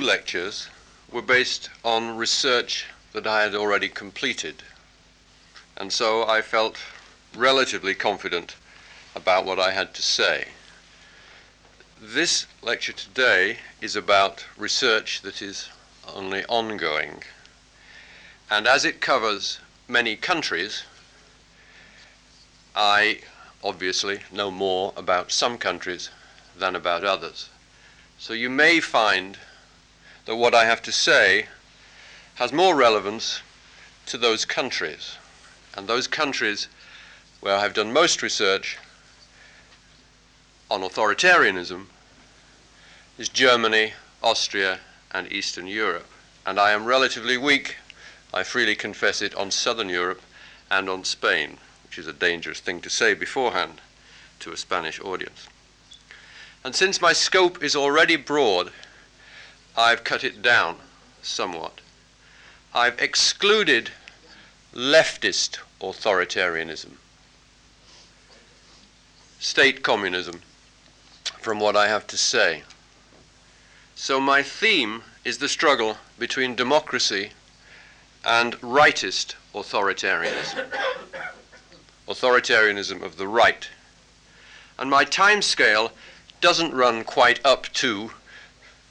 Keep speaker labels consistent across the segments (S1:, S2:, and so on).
S1: lectures were based on research that I had already completed. And so I felt relatively confident about what I had to say. This lecture today is about research that is only ongoing. And as it covers many countries, I obviously know more about some countries than about others. So you may find that what I have to say has more relevance to those countries. And those countries where I have done most research on authoritarianism is Germany, Austria, and Eastern Europe. And I am relatively weak, I freely confess it, on Southern Europe and on Spain, which is a dangerous thing to say beforehand to a Spanish audience. And since my scope is already broad, I've cut it down somewhat. I've excluded leftist authoritarianism, state communism, from what I have to say. So my theme is the struggle between democracy and rightist authoritarianism, authoritarianism of the right. And my time scale doesn't run quite up to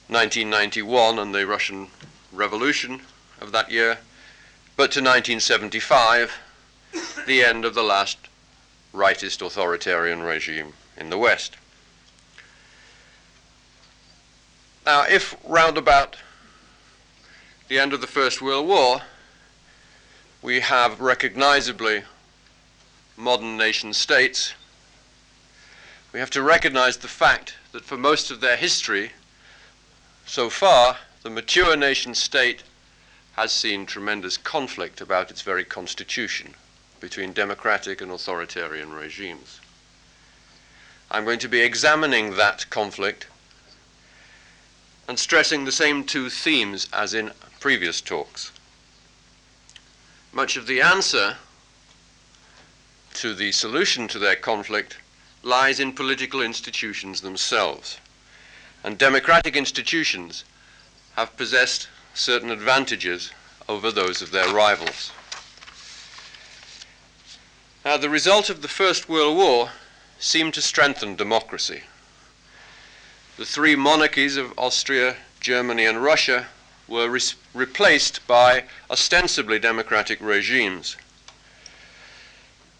S1: 1991 and the Russian Revolution of that year, but to 1975, the end of the last rightist authoritarian regime in the West. Now, if round about the end of the First World War, we have recognizably modern nation states we have to recognize the fact that for most of their history, so far, the mature nation state has seen tremendous conflict about its very constitution between democratic and authoritarian regimes. I'm going to be examining that conflict and stressing the same two themes as in previous talks. Much of the answer to the solution to their conflict lies in political institutions themselves. And democratic institutions have possessed certain advantages over those of their rivals. Now, the result of the First World War seemed to strengthen democracy. The three monarchies of Austria, Germany, and Russia were re- replaced by ostensibly democratic regimes.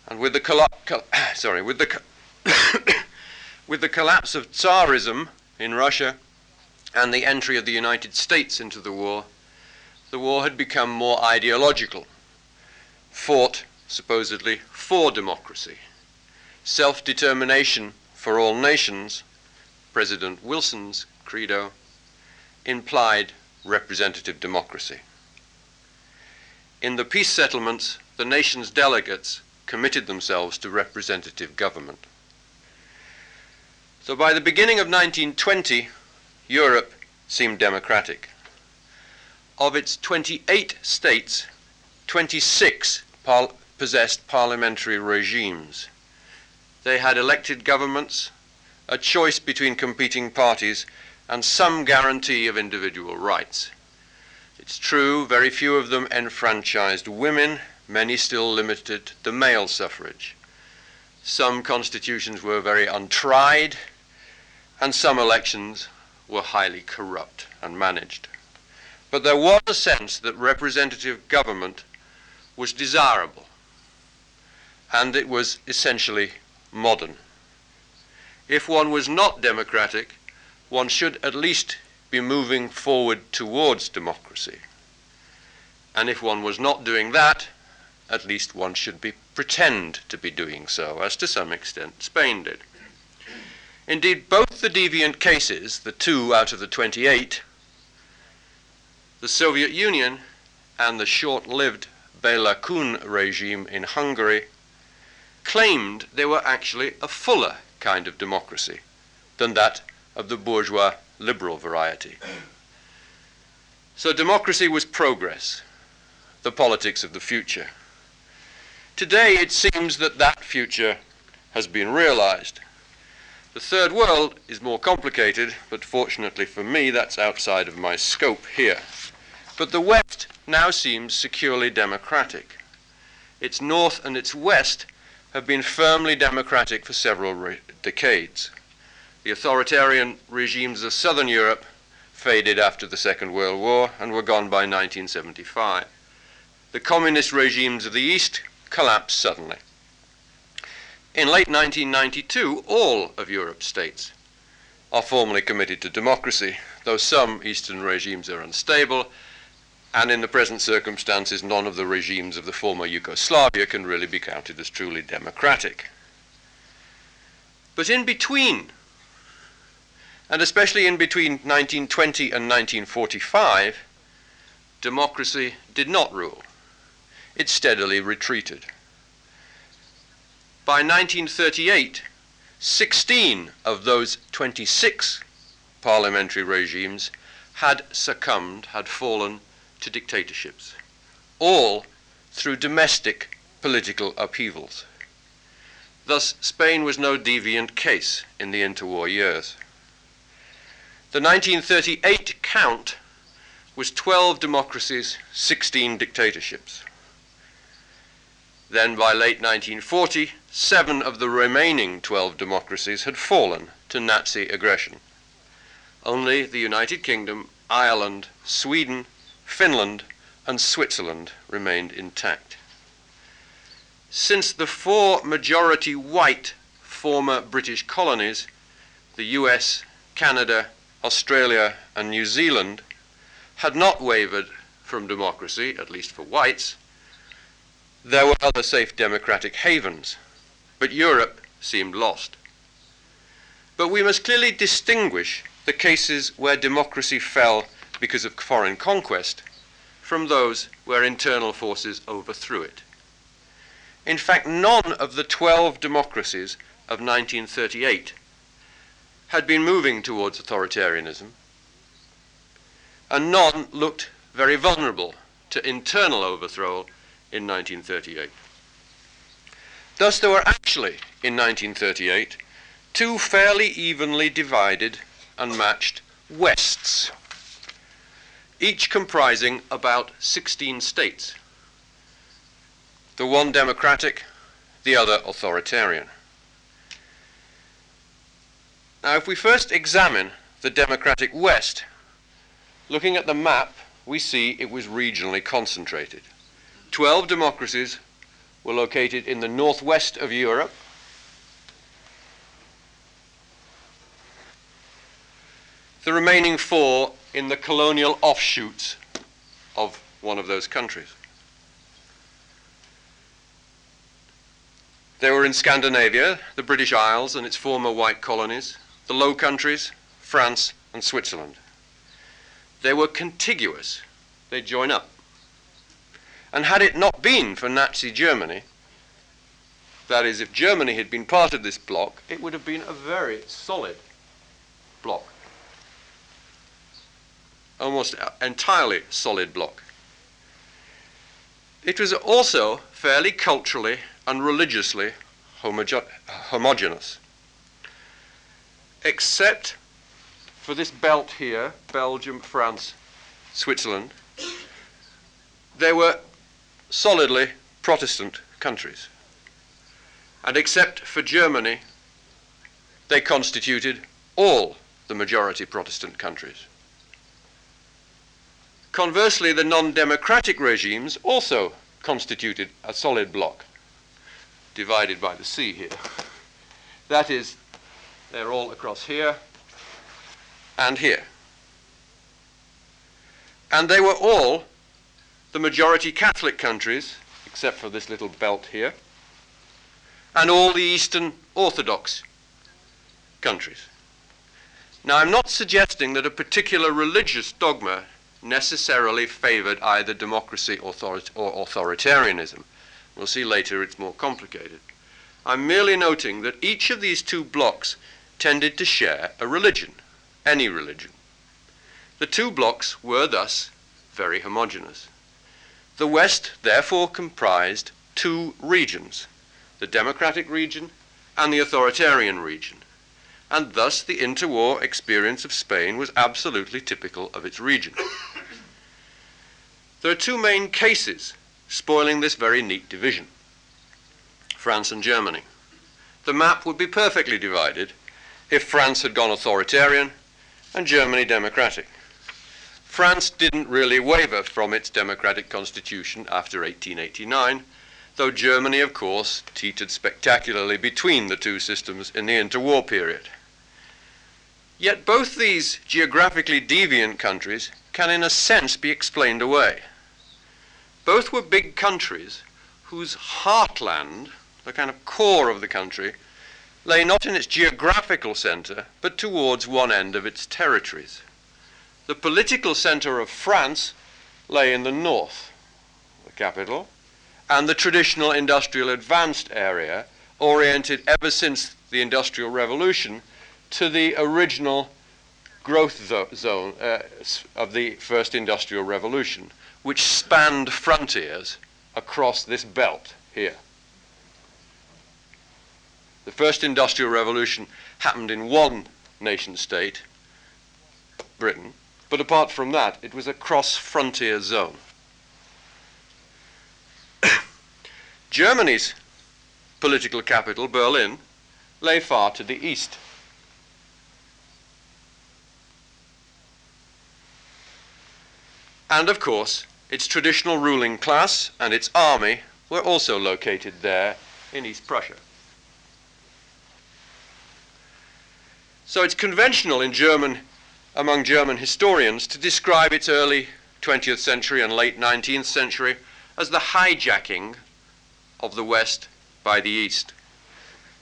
S1: And with the, coll- sorry, with the With the collapse of Tsarism in Russia and the entry of the United States into the war, the war had become more ideological, fought supposedly for democracy, self determination for all nations, President Wilson's credo, implied representative democracy. In the peace settlements, the nation's delegates committed themselves to representative government. So by the beginning of 1920, Europe seemed democratic. Of its 28 states, 26 par- possessed parliamentary regimes. They had elected governments, a choice between competing parties, and some guarantee of individual rights. It's true, very few of them enfranchised women, many still limited the male suffrage. Some constitutions were very untried, and some elections were highly corrupt and managed. But there was a sense that representative government was desirable and it was essentially modern. If one was not democratic, one should at least be moving forward towards democracy. And if one was not doing that, at least one should be pretend to be doing so, as to some extent Spain did. Indeed, both the deviant cases, the two out of the 28, the Soviet Union and the short lived Bela Kun regime in Hungary, claimed they were actually a fuller kind of democracy than that of the bourgeois liberal variety. So democracy was progress, the politics of the future. Today it seems that that future has been realized. The third world is more complicated, but fortunately for me, that's outside of my scope here. But the West now seems securely democratic. Its north and its west have been firmly democratic for several re- decades. The authoritarian regimes of southern Europe faded after the Second World War and were gone by 1975. The communist regimes of the East collapsed suddenly. In late 1992, all of Europe's states are formally committed to democracy, though some Eastern regimes are unstable, and in the present circumstances, none of the regimes of the former Yugoslavia can really be counted as truly democratic. But in between, and especially in between 1920 and 1945, democracy did not rule. It steadily retreated. By 1938, 16 of those 26 parliamentary regimes had succumbed, had fallen to dictatorships, all through domestic political upheavals. Thus, Spain was no deviant case in the interwar years. The 1938 count was 12 democracies, 16 dictatorships. Then, by late 1940, seven of the remaining 12 democracies had fallen to Nazi aggression. Only the United Kingdom, Ireland, Sweden, Finland, and Switzerland remained intact. Since the four majority white former British colonies, the US, Canada, Australia, and New Zealand, had not wavered from democracy, at least for whites, there were other safe democratic havens, but Europe seemed lost. But we must clearly distinguish the cases where democracy fell because of foreign conquest from those where internal forces overthrew it. In fact, none of the 12 democracies of 1938 had been moving towards authoritarianism, and none looked very vulnerable to internal overthrow in 1938. Thus, there were actually, in 1938, two fairly evenly divided and matched Wests, each comprising about 16 states, the one democratic, the other authoritarian. Now, if we first examine the democratic West, looking at the map, we see it was regionally concentrated. 12 democracies were located in the northwest of Europe. The remaining four in the colonial offshoots of one of those countries. They were in Scandinavia, the British Isles and its former white colonies, the Low Countries, France, and Switzerland. They were contiguous. They join up. And had it not been for Nazi Germany, that is, if Germany had been part of this bloc, it would have been a very solid bloc. Almost entirely solid bloc. It was also fairly culturally and religiously homoge- homogeneous. Except for this belt here Belgium, France, Switzerland they were solidly Protestant countries. And except for Germany, they constituted all the majority Protestant countries. Conversely, the non democratic regimes also constituted a solid bloc, divided by the sea here. That is, they're all across here and here. And they were all the majority Catholic countries, except for this little belt here, and all the Eastern Orthodox countries. Now, I'm not suggesting that a particular religious dogma necessarily favored either democracy or, or authoritarianism. We'll see later it's more complicated. I'm merely noting that each of these two blocks tended to share a religion, any religion. The two blocks were thus very homogeneous. The West therefore comprised two regions, the democratic region and the authoritarian region. and thus the interwar experience of Spain was absolutely typical of its region. There are two main cases spoiling this very neat division France and Germany. The map would be perfectly divided if France had gone authoritarian and Germany democratic. France didn't really waver from its democratic constitution after 1889, though Germany, of course, teetered spectacularly between the two systems in the interwar period. Yet both these geographically deviant countries can, in a sense, be explained away. Both were big countries whose heartland, the kind of core of the country, lay not in its geographical center, but towards one end of its territories. The political center of France lay in the north, the capital, and the traditional industrial advanced area, oriented ever since the Industrial Revolution to the original growth zone uh, of the first industrial revolution, which spanned frontiers across this belt here. The first industrial revolution happened in one nation state, Britain, but apart from that, it was a cross frontier zone. Germany's political capital, Berlin, lay far to the east. And of course, its traditional ruling class and its army were also located there in East Prussia. So it's conventional in German, among German historians, to describe its early 20th century and late 19th century as the hijacking of the West by the East.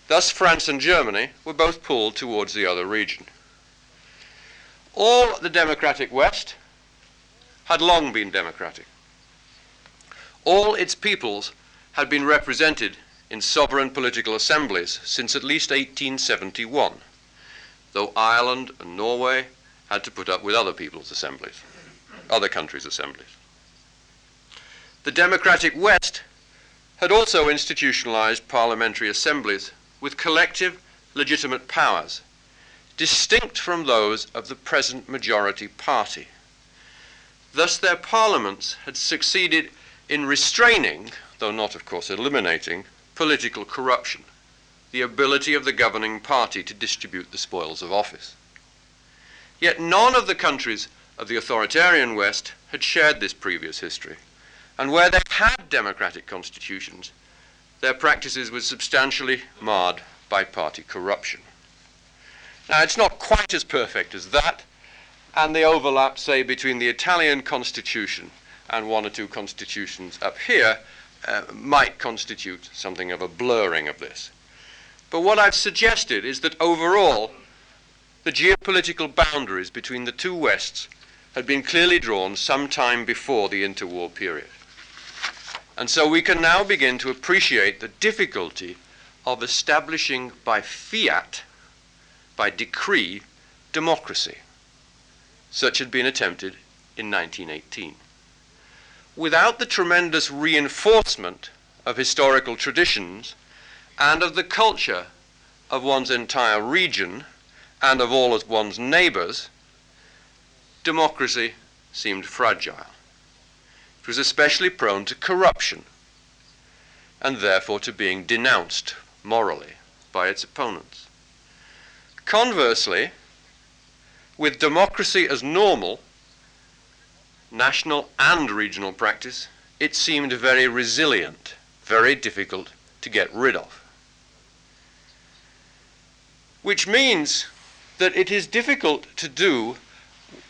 S1: Thus, France and Germany were both pulled towards the other region. All the democratic West had long been democratic. All its peoples had been represented in sovereign political assemblies since at least 1871, though Ireland and Norway had to put up with other people's assemblies, other countries' assemblies. The democratic West had also institutionalized parliamentary assemblies with collective legitimate powers, distinct from those of the present majority party. Thus, their parliaments had succeeded in restraining, though not, of course, eliminating, political corruption, the ability of the governing party to distribute the spoils of office. Yet none of the countries of the authoritarian West had shared this previous history, and where they had democratic constitutions, their practices were substantially marred by party corruption. Now, it's not quite as perfect as that, and the overlap, say, between the Italian constitution and one or two constitutions up here uh, might constitute something of a blurring of this. But what I've suggested is that overall, the geopolitical boundaries between the two Wests had been clearly drawn some time before the interwar period. And so we can now begin to appreciate the difficulty of establishing by fiat, by decree, democracy such had been attempted in 1918. Without the tremendous reinforcement of historical traditions and of the culture of one's entire region and of all of one's neighbors, democracy seemed fragile. It was especially prone to corruption and therefore to being denounced morally by its opponents. Conversely, with democracy as normal, national and regional practice, it seemed very resilient, very difficult to get rid of. Which means that it is difficult to do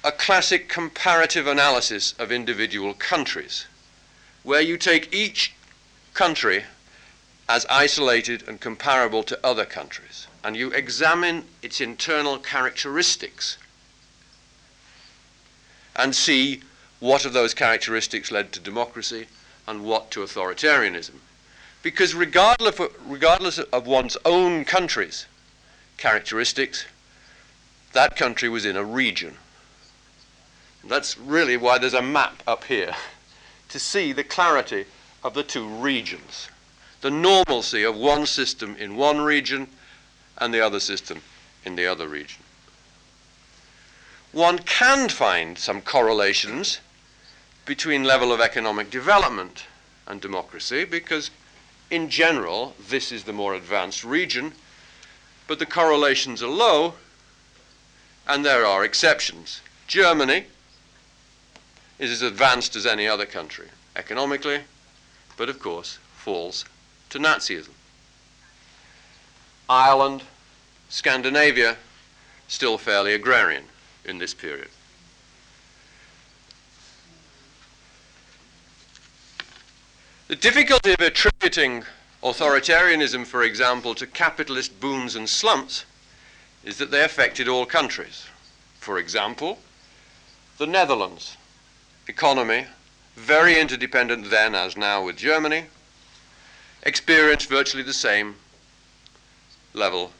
S1: a classic comparative analysis of individual countries, where you take each country as isolated and comparable to other countries, and you examine its internal characteristics and see what of those characteristics led to democracy and what to authoritarianism. Because regardless of, regardless of one's own country's characteristics, that country was in a region. That's really why there's a map up here, to see the clarity of the two regions, the normalcy of one system in one region and the other system in the other region. One can find some correlations between level of economic development and democracy because, in general, this is the more advanced region, but the correlations are low and there are exceptions. Germany is as advanced as any other country economically, but of course falls to Nazism. Ireland, Scandinavia, still fairly agrarian in this period. The difficulty of attributing authoritarianism, for example, to capitalist booms and slumps is that they affected all countries. For example, the Netherlands, economy, very interdependent then as now with Germany, experienced virtually the same level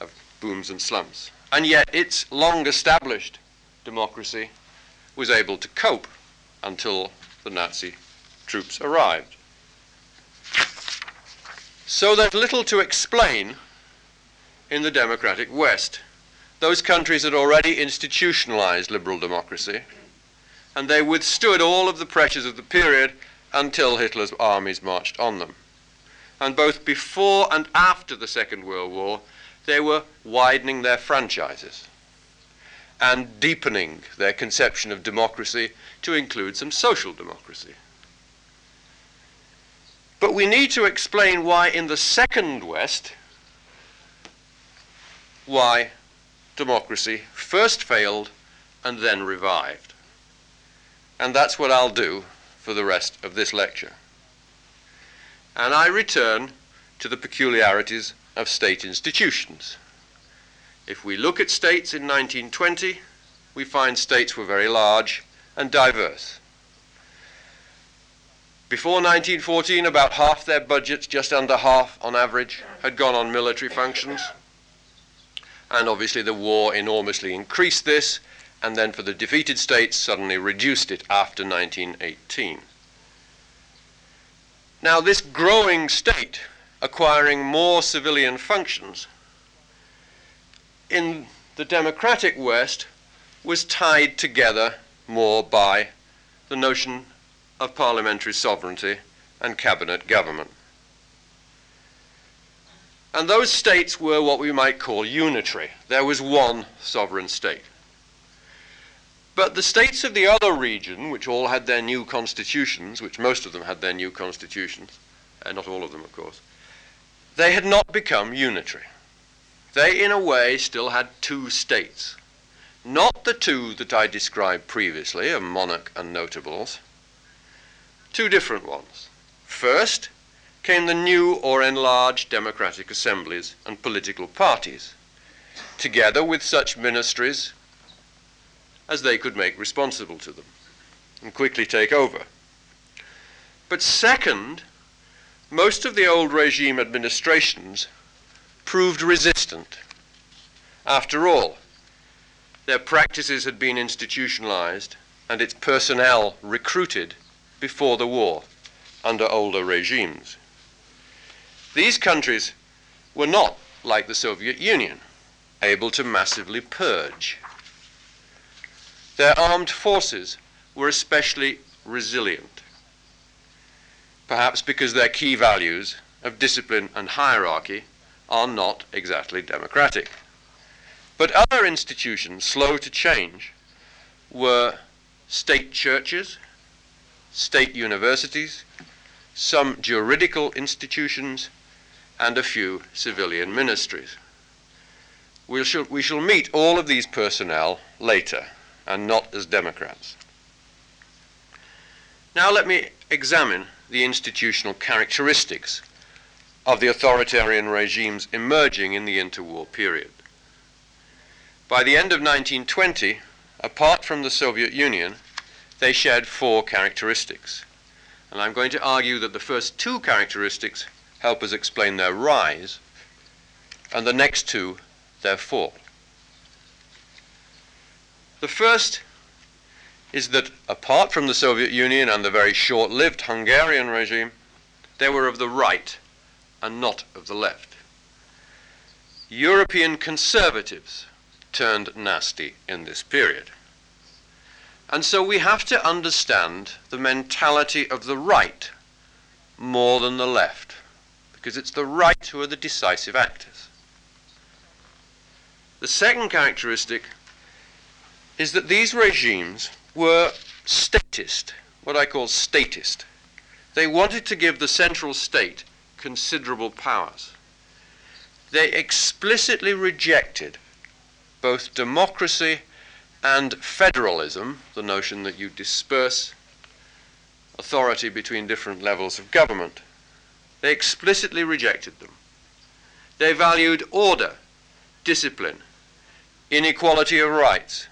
S1: of booms and slumps. And yet its long established democracy was able to cope until the Nazi troops arrived. So there's little to explain in the democratic West. Those countries had already institutionalized liberal democracy, and they withstood all of the pressures of the period until Hitler's armies marched on them. And both before and after the Second World War, they were widening their franchises and deepening their conception of democracy to include some social democracy. But we need to explain why in the Second West, why democracy first failed and then revived. And that's what I'll do for the rest of this lecture. And I return to the peculiarities of state institutions. If we look at states in 1920, we find states were very large and diverse. Before 1914, about half their budgets, just under half on average, had gone on military functions. And obviously, the war enormously increased this, and then for the defeated states, suddenly reduced it after 1918. Now, this growing state acquiring more civilian functions in the democratic West was tied together more by the notion of parliamentary sovereignty and cabinet government. And those states were what we might call unitary. There was one sovereign state. But the states of the other region, which all had their new constitutions, which most of them had their new constitutions, and not all of them, of course, they had not become unitary. They, in a way, still had two states. Not the two that I described previously, a monarch and notables, two different ones. First came the new or enlarged democratic assemblies and political parties, together with such ministries as they could make responsible to them and quickly take over. But second, most of the old regime administrations proved resistant. After all, their practices had been institutionalized and its personnel recruited before the war under older regimes. These countries were not, like the Soviet Union, able to massively purge. Their armed forces were especially resilient perhaps because their key values of discipline and hierarchy are not exactly democratic. But other institutions slow to change were state churches, state universities, some juridical institutions, and a few civilian ministries. We shall, we shall meet all of these personnel later, and not as Democrats. Now let me examine the institutional characteristics of the authoritarian regimes emerging in the interwar period. By the end of 1920, apart from the Soviet Union, they shared four characteristics. And I'm going to argue that the first two characteristics help us explain their rise, and the next two their fall. The first is that apart from the Soviet Union and the very short lived Hungarian regime, they were of the right and not of the left. European conservatives turned nasty in this period. And so we have to understand the mentality of the right more than the left, because it's the right who are the decisive actors. The second characteristic is that these regimes were statist, what I call statist. They wanted to give the central state considerable powers. They explicitly rejected both democracy and federalism, the notion that you disperse authority between different levels of government. They explicitly rejected them. They valued order, discipline, inequality of rights,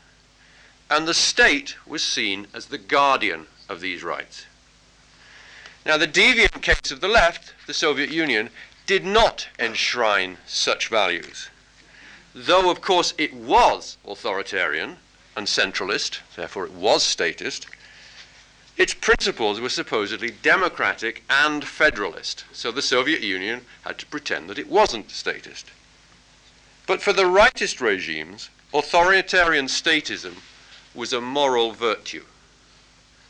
S1: and the state was seen as the guardian of these rights. Now, the deviant case of the left, the Soviet Union, did not enshrine such values. Though, of course, it was authoritarian and centralist, therefore it was statist, its principles were supposedly democratic and federalist, so the Soviet Union had to pretend that it wasn't statist. But for the rightist regimes, authoritarian statism was a moral virtue,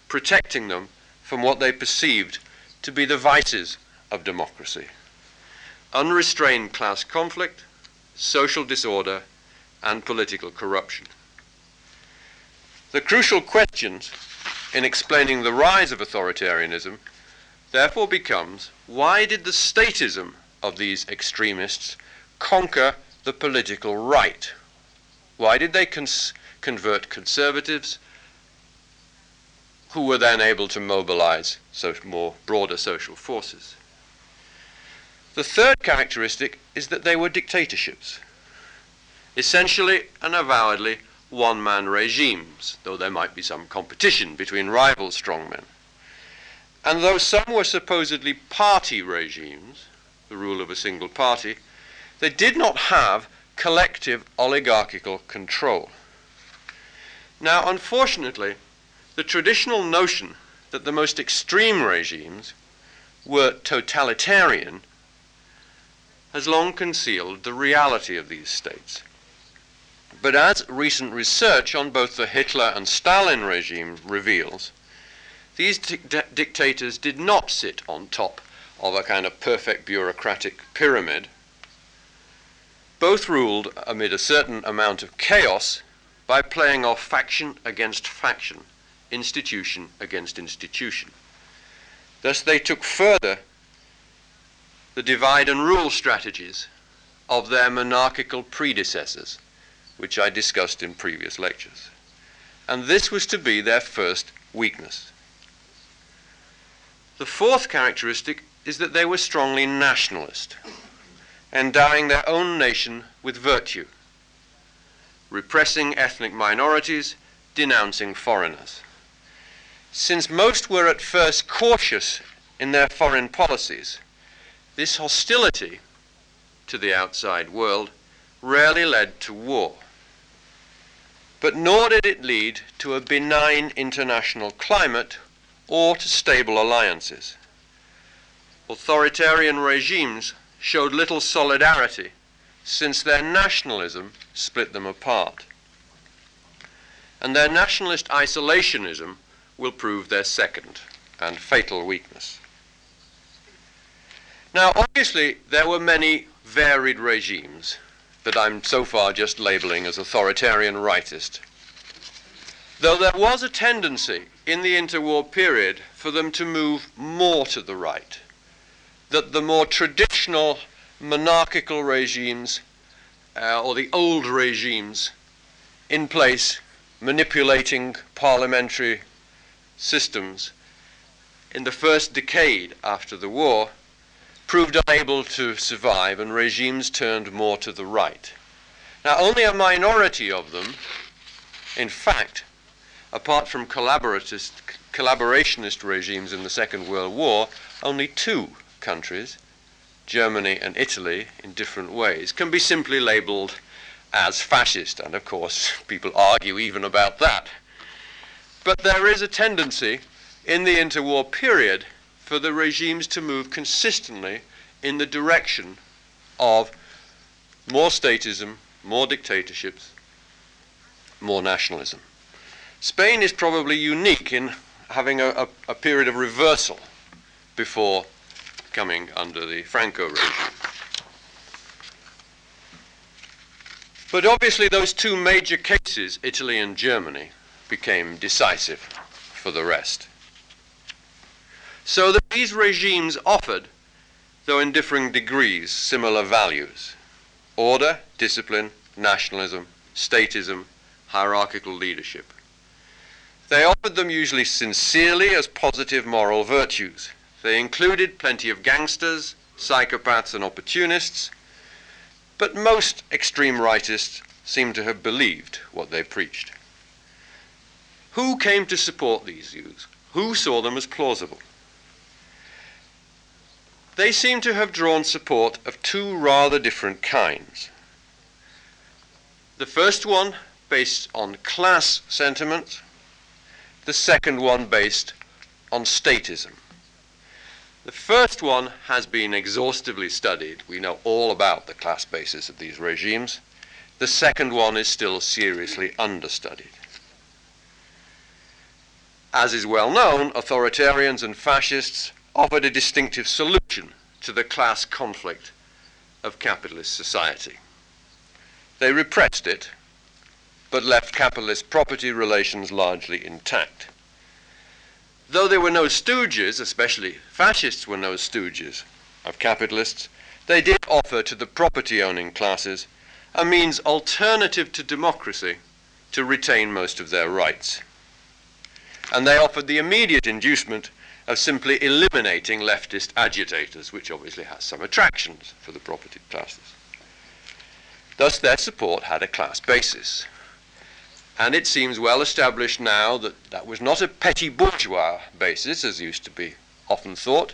S1: protecting them from what they perceived to be the vices of democracy unrestrained class conflict, social disorder, and political corruption. The crucial questions in explaining the rise of authoritarianism therefore becomes why did the statism of these extremists conquer the political right? Why did they cons- convert conservatives who were then able to mobilize so more broader social forces? The third characteristic is that they were dictatorships, essentially and avowedly one man regimes, though there might be some competition between rival strongmen. And though some were supposedly party regimes, the rule of a single party, they did not have collective oligarchical control. Now, unfortunately, the traditional notion that the most extreme regimes were totalitarian has long concealed the reality of these states. But as recent research on both the Hitler and Stalin regime reveals, these dictators did not sit on top of a kind of perfect bureaucratic pyramid. Both ruled amid a certain amount of chaos by playing off faction against faction, institution against institution. Thus, they took further the divide and rule strategies of their monarchical predecessors which I discussed in previous lectures. And this was to be their first weakness. The fourth characteristic is that they were strongly nationalist, endowing their own nation with virtue, repressing ethnic minorities, denouncing foreigners. Since most were at first cautious in their foreign policies, this hostility to the outside world rarely led to war but nor did it lead to a benign international climate or to stable alliances. Authoritarian regimes showed little solidarity since their nationalism split them apart. And their nationalist isolationism will prove their second and fatal weakness. Now, obviously, there were many varied regimes that I'm so far just labeling as authoritarian rightist. Though there was a tendency in the interwar period for them to move more to the right, that the more traditional monarchical regimes uh, or the old regimes in place manipulating parliamentary systems in the first decade after the war proved unable to survive and regimes turned more to the right. Now, only a minority of them, in fact, apart from collaborationist regimes in the Second World War, only two countries, Germany and Italy, in different ways, can be simply labeled as fascist. And of course, people argue even about that. But there is a tendency in the interwar period for the regimes to move consistently in the direction of more statism, more dictatorships, more nationalism. Spain is probably unique in having a, a, a period of reversal before coming under the Franco regime. But obviously, those two major cases, Italy and Germany, became decisive for the rest. So that these regimes offered, though in differing degrees, similar values order, discipline, nationalism, statism, hierarchical leadership. They offered them usually sincerely as positive moral virtues. They included plenty of gangsters, psychopaths, and opportunists, but most extreme rightists seem to have believed what they preached. Who came to support these views? Who saw them as plausible? They seem to have drawn support of two rather different kinds. The first one based on class sentiment, the second one based on statism. The first one has been exhaustively studied. We know all about the class basis of these regimes. The second one is still seriously understudied. As is well known, authoritarians and fascists offered a distinctive solution to the class conflict of capitalist society. They repressed it, but left capitalist property relations largely intact. Though there were no stooges, especially fascists were no stooges of capitalists, they did offer to the property owning classes a means alternative to democracy to retain most of their rights. And they offered the immediate inducement of simply eliminating leftist agitators, which obviously has some attractions for the property classes. Thus, their support had a class basis. And it seems well established now that that was not a petty bourgeois basis, as used to be often thought.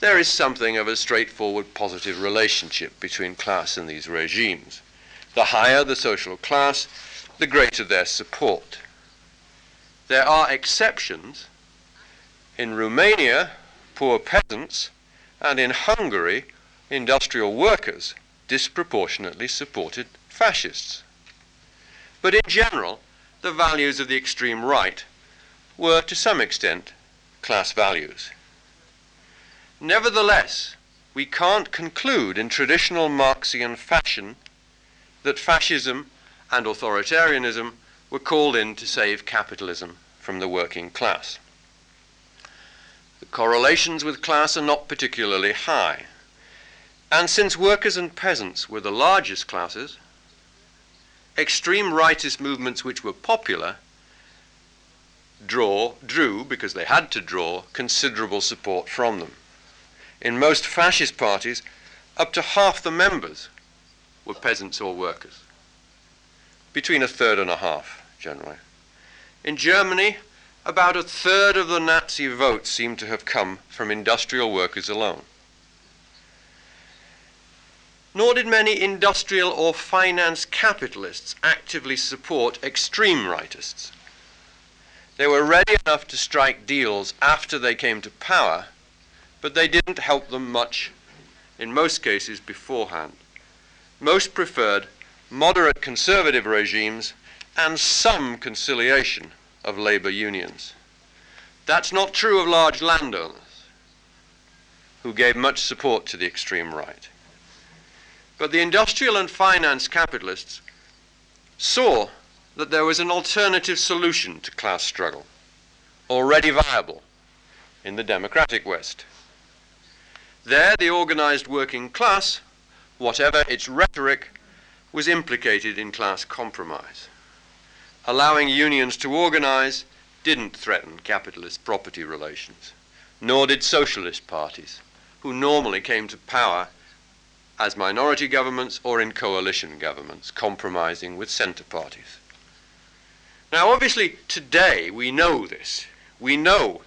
S1: There is something of a straightforward positive relationship between class and these regimes. The higher the social class, the greater their support. There are exceptions. In Romania, poor peasants, and in Hungary, industrial workers disproportionately supported fascists. But in general, the values of the extreme right were to some extent class values. Nevertheless, we can't conclude in traditional Marxian fashion that fascism and authoritarianism were called in to save capitalism from the working class. Correlations with class are not particularly high. And since workers and peasants were the largest classes, extreme rightist movements which were popular draw, drew, because they had to draw, considerable support from them. In most fascist parties, up to half the members were peasants or workers, between a third and a half, generally. In Germany, about a third of the Nazi votes seem to have come from industrial workers alone nor did many industrial or finance capitalists actively support extreme rightists. They were ready enough to strike deals after they came to power, but they didn't help them much, in most cases, beforehand. Most preferred moderate conservative regimes and some conciliation of labor unions. That's not true of large landowners, who gave much support to the extreme right. But the industrial and finance capitalists saw that there was an alternative solution to class struggle, already viable in the democratic West. There, the organized working class, whatever its rhetoric, was implicated in class compromise. Allowing unions to organize didn't threaten capitalist property relations, nor did socialist parties, who normally came to power as minority governments or in coalition governments, compromising with centre parties. Now, obviously, today we know this. We know,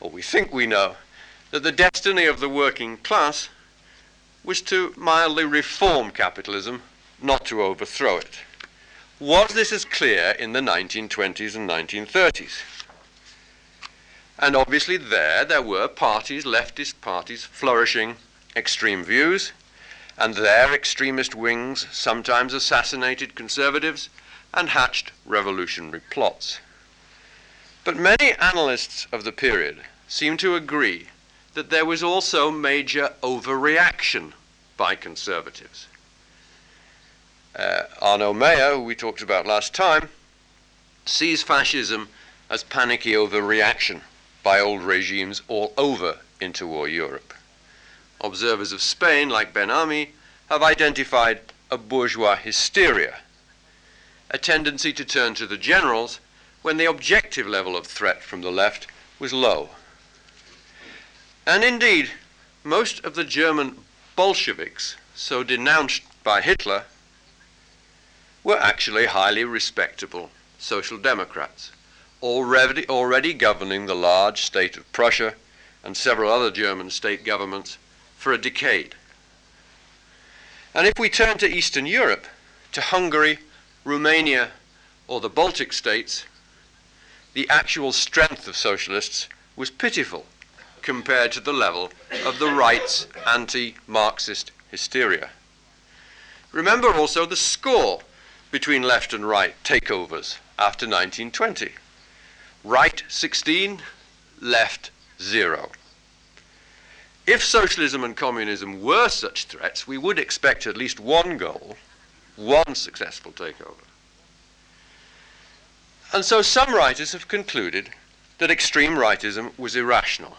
S1: or we think we know, that the destiny of the working class was to mildly reform capitalism, not to overthrow it. Was this as clear in the 1920s and 1930s? And obviously, there, there were parties, leftist parties, flourishing extreme views, and their extremist wings sometimes assassinated conservatives and hatched revolutionary plots. But many analysts of the period seem to agree that there was also major overreaction by conservatives. Uh, Arno Mayer, who we talked about last time, sees fascism as panicky overreaction by old regimes all over interwar Europe. Observers of Spain, like Ben Ami, have identified a bourgeois hysteria, a tendency to turn to the generals when the objective level of threat from the left was low. And indeed, most of the German Bolsheviks, so denounced by Hitler, were actually highly respectable social democrats, already, already governing the large state of Prussia and several other German state governments for a decade. And if we turn to Eastern Europe, to Hungary, Romania, or the Baltic states, the actual strength of socialists was pitiful compared to the level of the right's anti Marxist hysteria. Remember also the score between left and right takeovers after 1920. Right 16, left 0. If socialism and communism were such threats, we would expect at least one goal, one successful takeover. And so some writers have concluded that extreme rightism was irrational.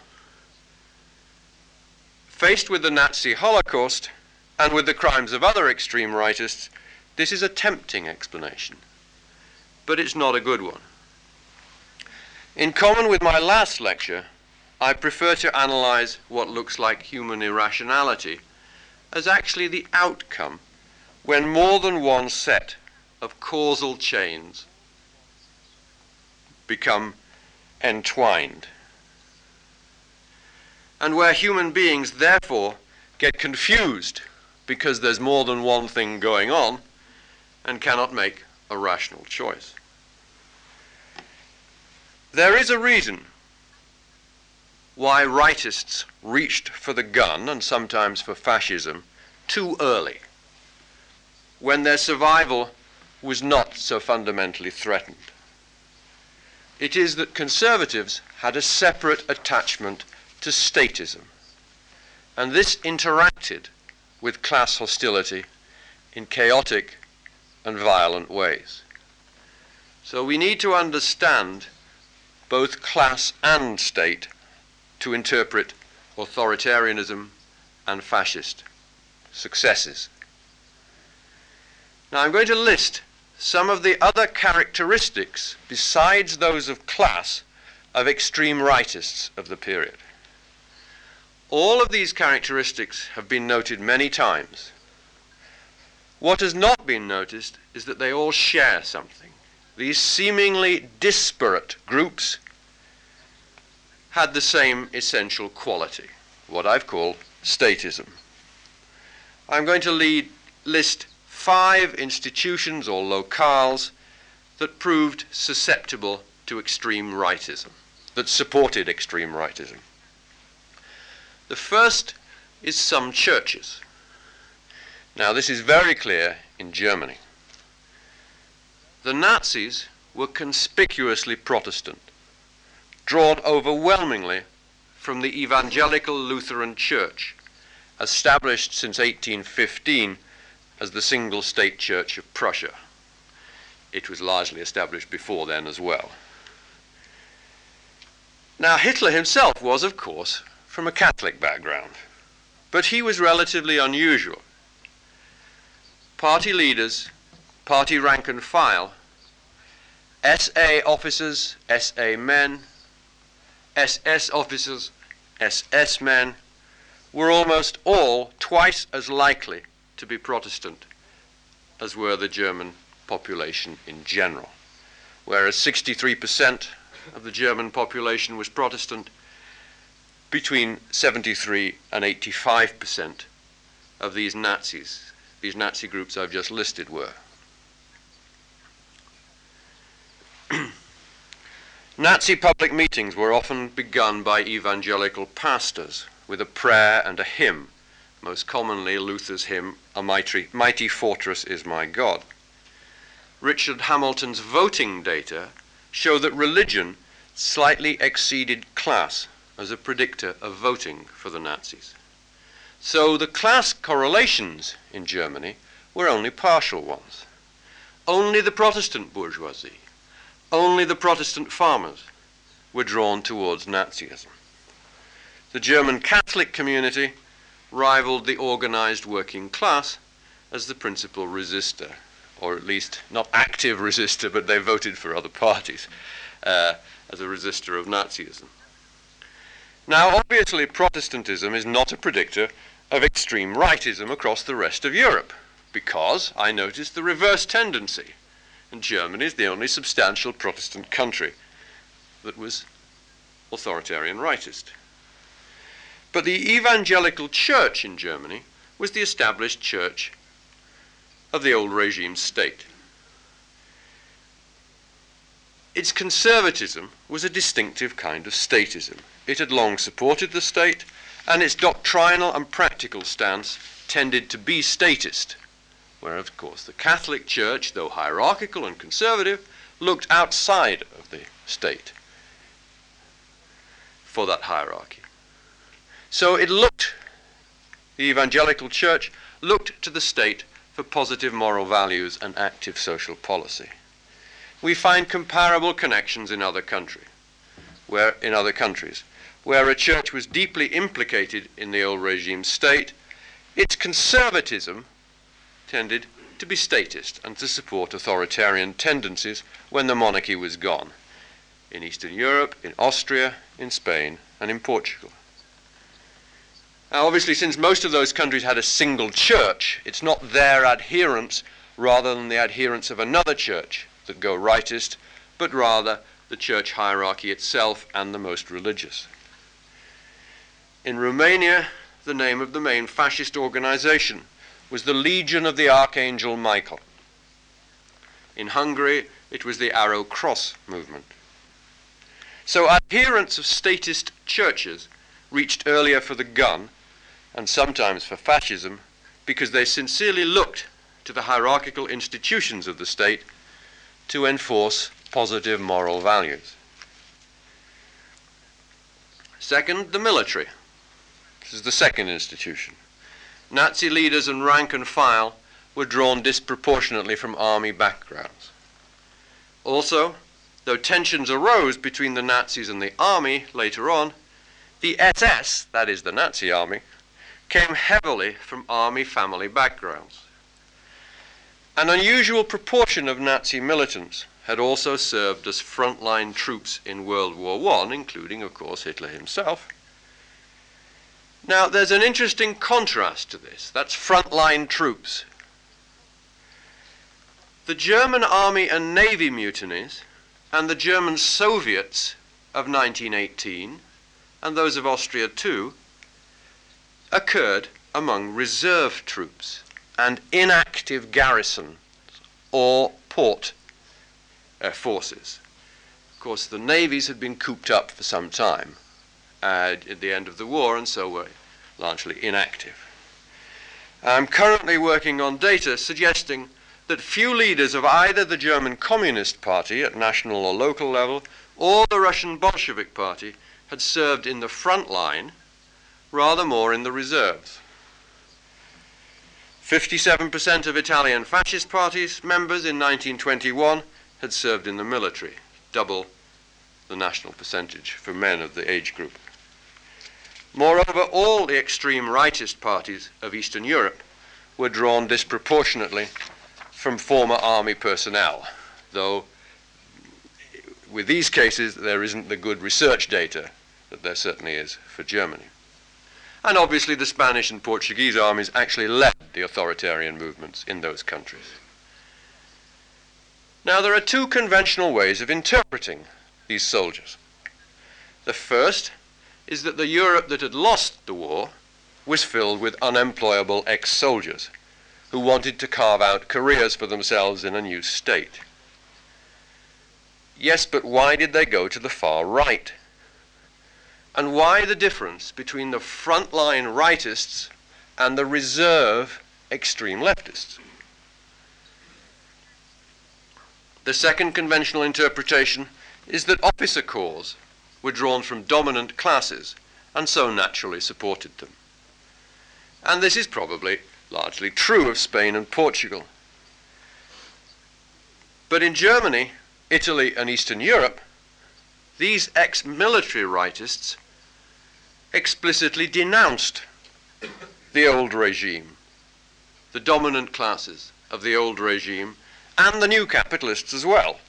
S1: Faced with the Nazi Holocaust and with the crimes of other extreme rightists, this is a tempting explanation, but it's not a good one. In common with my last lecture, I prefer to analyze what looks like human irrationality as actually the outcome when more than one set of causal chains become entwined. And where human beings therefore get confused because there's more than one thing going on and cannot make a rational choice. There is a reason why rightists reached for the gun and sometimes for fascism too early, when their survival was not so fundamentally threatened. It is that conservatives had a separate attachment to statism, and this interacted with class hostility in chaotic and violent ways. So we need to understand both class and state to interpret authoritarianism and fascist successes. Now I'm going to list some of the other characteristics, besides those of class, of extreme rightists of the period. All of these characteristics have been noted many times. What has not been noticed is that they all share something. These seemingly disparate groups had the same essential quality, what I've called statism. I'm going to lead, list five institutions or locales that proved susceptible to extreme rightism, that supported extreme rightism. The first is some churches. Now, this is very clear in Germany. The Nazis were conspicuously Protestant drawn overwhelmingly from the Evangelical Lutheran Church, established since 1815 as the single state church of Prussia. It was largely established before then as well. Now, Hitler himself was, of course, from a Catholic background, but he was relatively unusual. Party leaders, party rank and file, SA officers, SA men, SS officers, SS men, were almost all twice as likely to be Protestant as were the German population in general. Whereas 63% of the German population was Protestant, between 73 and 85% of these Nazis, these Nazi groups I've just listed, were. Nazi public meetings were often begun by evangelical pastors with a prayer and a hymn most commonly Luther's hymn, A Mighty, Mighty Fortress is My God. Richard Hamilton's voting data show that religion slightly exceeded class as a predictor of voting for the Nazis. So the class correlations in Germany were only partial ones. Only the Protestant bourgeoisie, only the Protestant farmers were drawn towards Nazism. The German Catholic community rivaled the organized working class as the principal resistor, or at least not active resistor, but they voted for other parties uh, as a resistor of Nazism. Now, obviously, Protestantism is not a predictor of extreme rightism across the rest of Europe, because I noticed the reverse tendency. And Germany is the only substantial Protestant country that was authoritarian rightist. But the evangelical church in Germany was the established church of the old regime state. Its conservatism was a distinctive kind of statism. It had long supported the state, and its doctrinal and practical stance tended to be statist, where, of course, the Catholic Church, though hierarchical and conservative, looked outside of the state for that hierarchy. So it looked, the evangelical church looked to the state for positive moral values and active social policy. We find comparable connections in other countries, where in other countries, where a church was deeply implicated in the old regime state, its conservatism tended to be statist and to support authoritarian tendencies when the monarchy was gone in Eastern Europe, in Austria, in Spain, and in Portugal. Now, obviously, since most of those countries had a single church, it's not their adherents rather than the adherents of another church that go rightist, but rather the church hierarchy itself and the most religious. In Romania, the name of the main fascist organization was the Legion of the Archangel Michael. In Hungary, it was the Arrow Cross movement. So adherents of statist churches reached earlier for the gun and sometimes for fascism because they sincerely looked to the hierarchical institutions of the state to enforce positive moral values. Second, the military. This is the second institution. Nazi leaders and rank and file were drawn disproportionately from army backgrounds. Also, Though tensions arose between the Nazis and the army later on, the SS, that is the Nazi army, came heavily from army family backgrounds. An unusual proportion of Nazi militants had also served as frontline troops in World War I, including, of course, Hitler himself. Now, there's an interesting contrast to this. That's frontline troops. The German army and navy mutinies and the German Soviets of 1918, and those of Austria too, occurred among reserve troops and inactive garrison or port uh, forces. Of course, the navies had been cooped up for some time uh, at the end of the war and so were largely inactive. I'm currently working on data suggesting that few leaders of either the German Communist Party at national or local level or the Russian Bolshevik Party had served in the front line, rather more in the reserves. 57% of Italian fascist parties members in 1921 had served in the military, double the national percentage for men of the age group. Moreover, all the extreme rightist parties of Eastern Europe were drawn disproportionately from former army personnel, though with these cases there isn't the good research data that there certainly is for Germany. And obviously the Spanish and Portuguese armies actually led the authoritarian movements in those countries. Now there are two conventional ways of interpreting these soldiers. The first is that the Europe that had lost the war was filled with unemployable ex-soldiers who wanted to carve out careers for themselves in a new state. Yes, but why did they go to the far right? And why the difference between the frontline rightists and the reserve extreme leftists. The second conventional interpretation is that officer corps were drawn from dominant classes and so naturally supported them. And this is probably largely true of Spain and Portugal. But in Germany, Italy, and Eastern Europe, these ex military rightists explicitly denounced the old regime, the dominant classes of the old regime, and the new capitalists as well,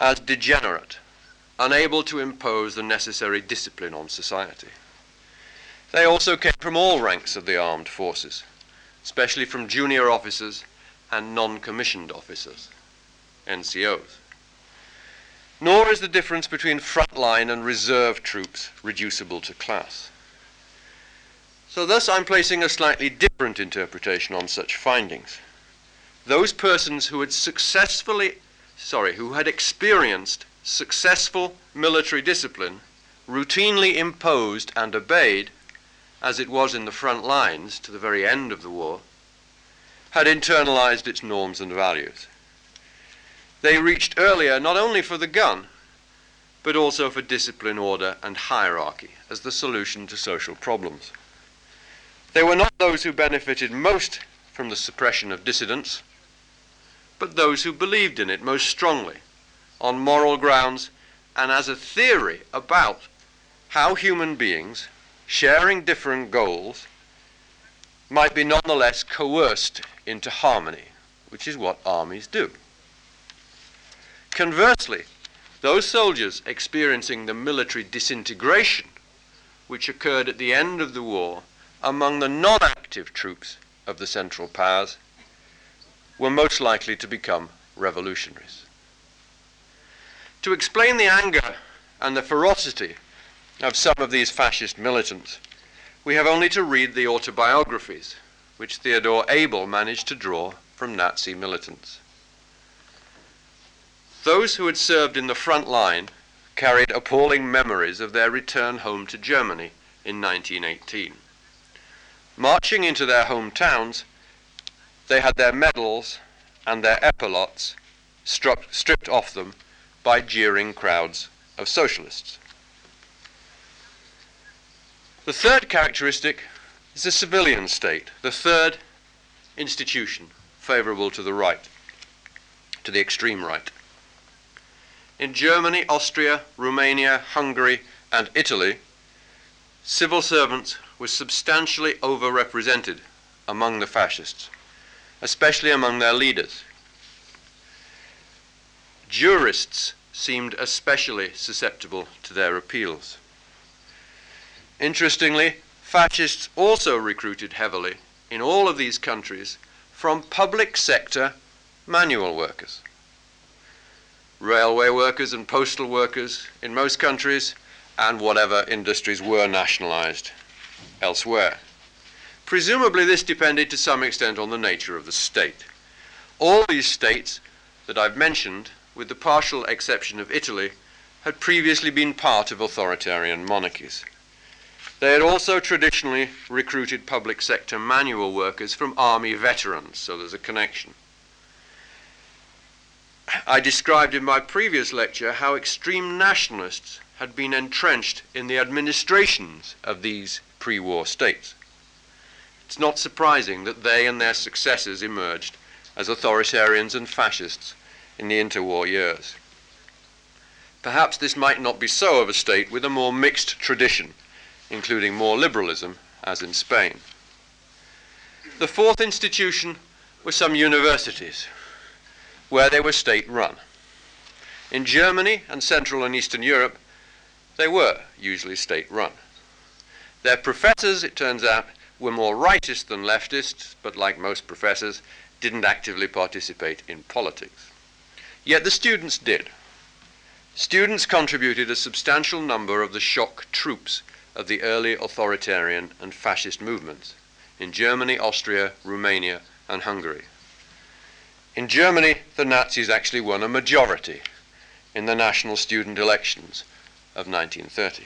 S1: as degenerate, unable to impose the necessary discipline on society. They also came from all ranks of the armed forces, especially from junior officers and non commissioned officers, NCOs. Nor is the difference between frontline and reserve troops reducible to class. So, thus, I'm placing a slightly different interpretation on such findings. Those persons who had successfully, sorry, who had experienced successful military discipline, routinely imposed and obeyed, as it was in the front lines to the very end of the war, had internalized its norms and values. They reached earlier not only for the gun, but also for discipline, order, and hierarchy as the solution to social problems. They were not those who benefited most from the suppression of dissidents, but those who believed in it most strongly, on moral grounds, and as a theory about how human beings, sharing different goals, might be nonetheless coerced into harmony, which is what armies do. Conversely, those soldiers experiencing the military disintegration which occurred at the end of the war among the non active troops of the Central Powers were most likely to become revolutionaries. To explain the anger and the ferocity of some of these fascist militants, we have only to read the autobiographies which Theodore Abel managed to draw from Nazi militants. Those who had served in the front line carried appalling memories of their return home to Germany in 1918. Marching into their hometowns, they had their medals and their epaulettes stripped off them by jeering crowds of socialists. The third characteristic is the civilian state, the third institution favorable to the right, to the extreme right. In Germany, Austria, Romania, Hungary, and Italy, civil servants were substantially overrepresented among the fascists, especially among their leaders. Jurists seemed especially susceptible to their appeals. Interestingly, fascists also recruited heavily in all of these countries from public sector manual workers railway workers and postal workers in most countries, and whatever industries were nationalized elsewhere. Presumably, this depended to some extent on the nature of the state. All these states that I've mentioned, with the partial exception of Italy, had previously been part of authoritarian monarchies. They had also traditionally recruited public sector manual workers from army veterans, so there's a connection. I described in my previous lecture how extreme nationalists had been entrenched in the administrations of these pre war states. It's not surprising that they and their successors emerged as authoritarians and fascists in the interwar years. Perhaps this might not be so of a state with a more mixed tradition, including more liberalism, as in Spain. The fourth institution were some universities where they were state run. In Germany and Central and Eastern Europe, they were usually state run. Their professors, it turns out, were more rightist than leftist, but like most professors, didn't actively participate in politics. Yet the students did. Students contributed a substantial number of the shock troops of the early authoritarian and fascist movements in Germany, Austria, Romania, and Hungary. In Germany, the Nazis actually won a majority in the national student elections of 1930.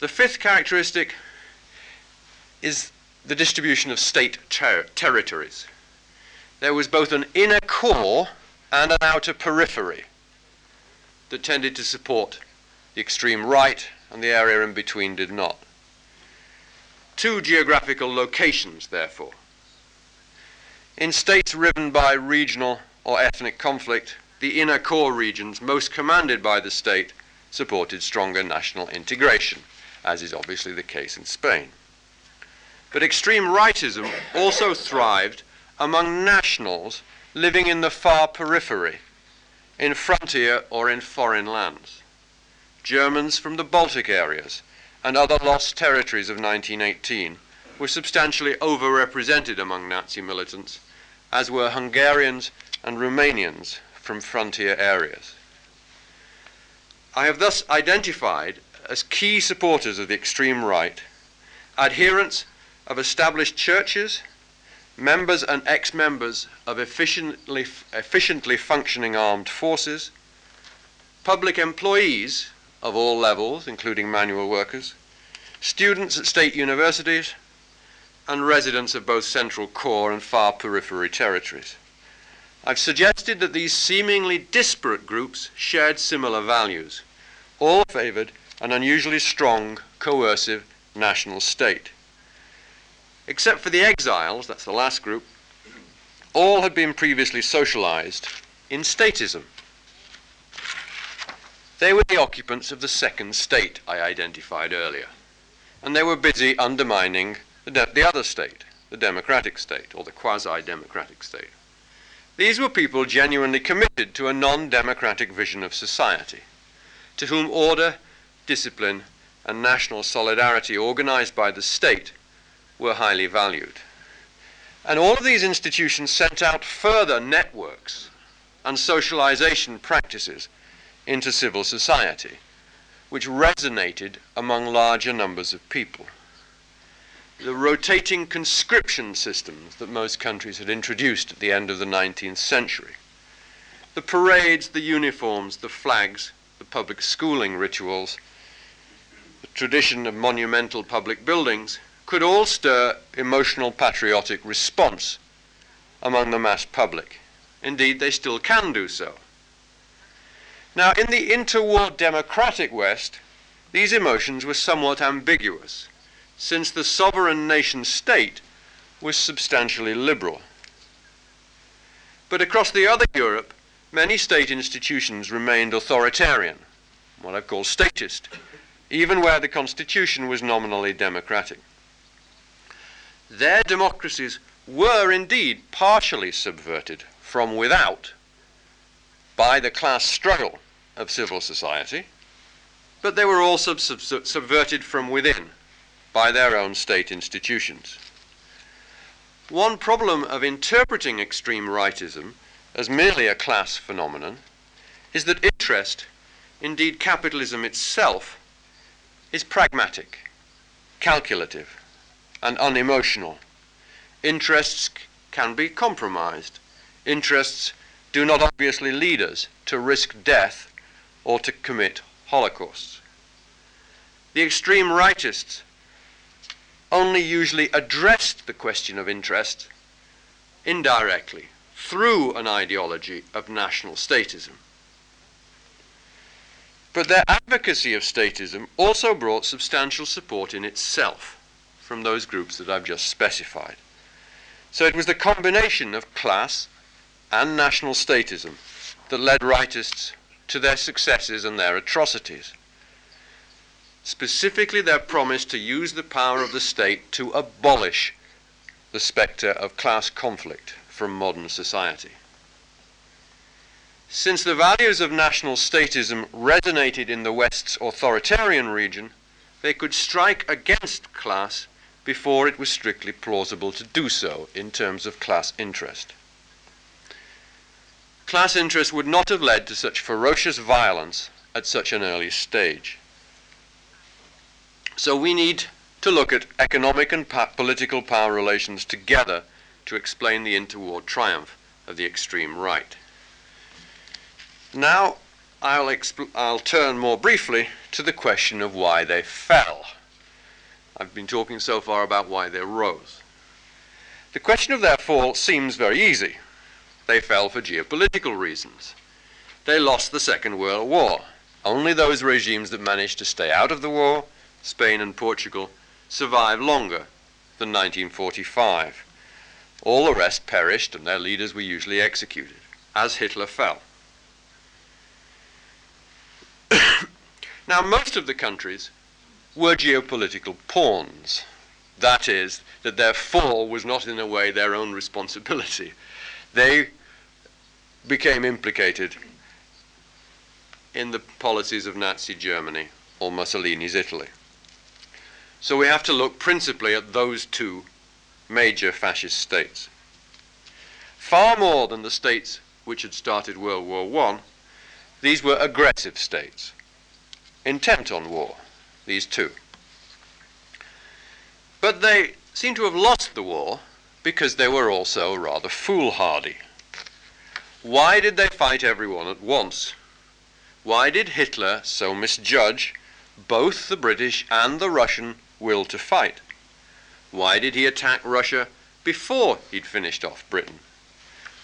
S1: The fifth characteristic is the distribution of state ter- territories. There was both an inner core and an outer periphery that tended to support the extreme right, and the area in between did not. Two geographical locations, therefore. In states riven by regional or ethnic conflict, the inner core regions, most commanded by the state, supported stronger national integration, as is obviously the case in Spain. But extreme rightism also thrived among nationals living in the far periphery, in frontier or in foreign lands. Germans from the Baltic areas and other lost territories of 1918 were substantially overrepresented among Nazi militants, as were Hungarians and Romanians from frontier areas. I have thus identified as key supporters of the extreme right adherents of established churches members and ex-members of efficiently, efficiently functioning armed forces, public employees of all levels, including manual workers, students at state universities, and residents of both central core and far periphery territories. I've suggested that these seemingly disparate groups shared similar values. All favoured an unusually strong, coercive national state. Except for the exiles, that's the last group, all had been previously socialized in statism. They were the occupants of the second state I identified earlier, and they were busy undermining the, de- the other state, the democratic state, or the quasi democratic state. These were people genuinely committed to a non democratic vision of society, to whom order, discipline, and national solidarity organized by the state were highly valued. And all of these institutions sent out further networks and socialization practices into civil society, which resonated among larger numbers of people. The rotating conscription systems that most countries had introduced at the end of the 19th century, the parades, the uniforms, the flags, the public schooling rituals, the tradition of monumental public buildings, could all stir emotional patriotic response among the mass public. Indeed, they still can do so. Now, in the interwar democratic West, these emotions were somewhat ambiguous, since the sovereign nation state was substantially liberal. But across the other Europe, many state institutions remained authoritarian, what I've called statist, even where the constitution was nominally democratic. Their democracies were indeed partially subverted from without by the class struggle of civil society, but they were also sub- subverted from within by their own state institutions. One problem of interpreting extreme rightism as merely a class phenomenon is that interest, indeed capitalism itself, is pragmatic, calculative, and unemotional. Interests can be compromised. Interests do not obviously lead us to risk death or to commit holocausts. The extreme rightists only usually addressed the question of interest indirectly through an ideology of national statism. But their advocacy of statism also brought substantial support in itself from those groups that I've just specified. So it was the combination of class and national statism that led rightists to their successes and their atrocities. Specifically, their promise to use the power of the state to abolish the spectre of class conflict from modern society. Since the values of national statism resonated in the West's authoritarian region, they could strike against class before it was strictly plausible to do so in terms of class interest. Class interest would not have led to such ferocious violence at such an early stage. So we need to look at economic and pa- political power relations together to explain the interwar triumph of the extreme right. Now I'll, exp- I'll turn more briefly to the question of why they fell. I've been talking so far about why they rose. The question of their fall seems very easy. They fell for geopolitical reasons. They lost the Second World War. Only those regimes that managed to stay out of the war, Spain and Portugal, survived longer than 1945. All the rest perished and their leaders were usually executed, as Hitler fell. now, most of the countries were geopolitical pawns. That is, that their fall was not in a way their own responsibility. They became implicated in the policies of Nazi Germany or Mussolini's Italy. So we have to look principally at those two major fascist states. Far more than the states which had started World War I, these were aggressive states, intent on war, these two. But they seem to have lost the war because they were also rather foolhardy. Why did they fight everyone at once? Why did Hitler so misjudge both the British and the Russian will to fight? Why did he attack Russia before he'd finished off Britain?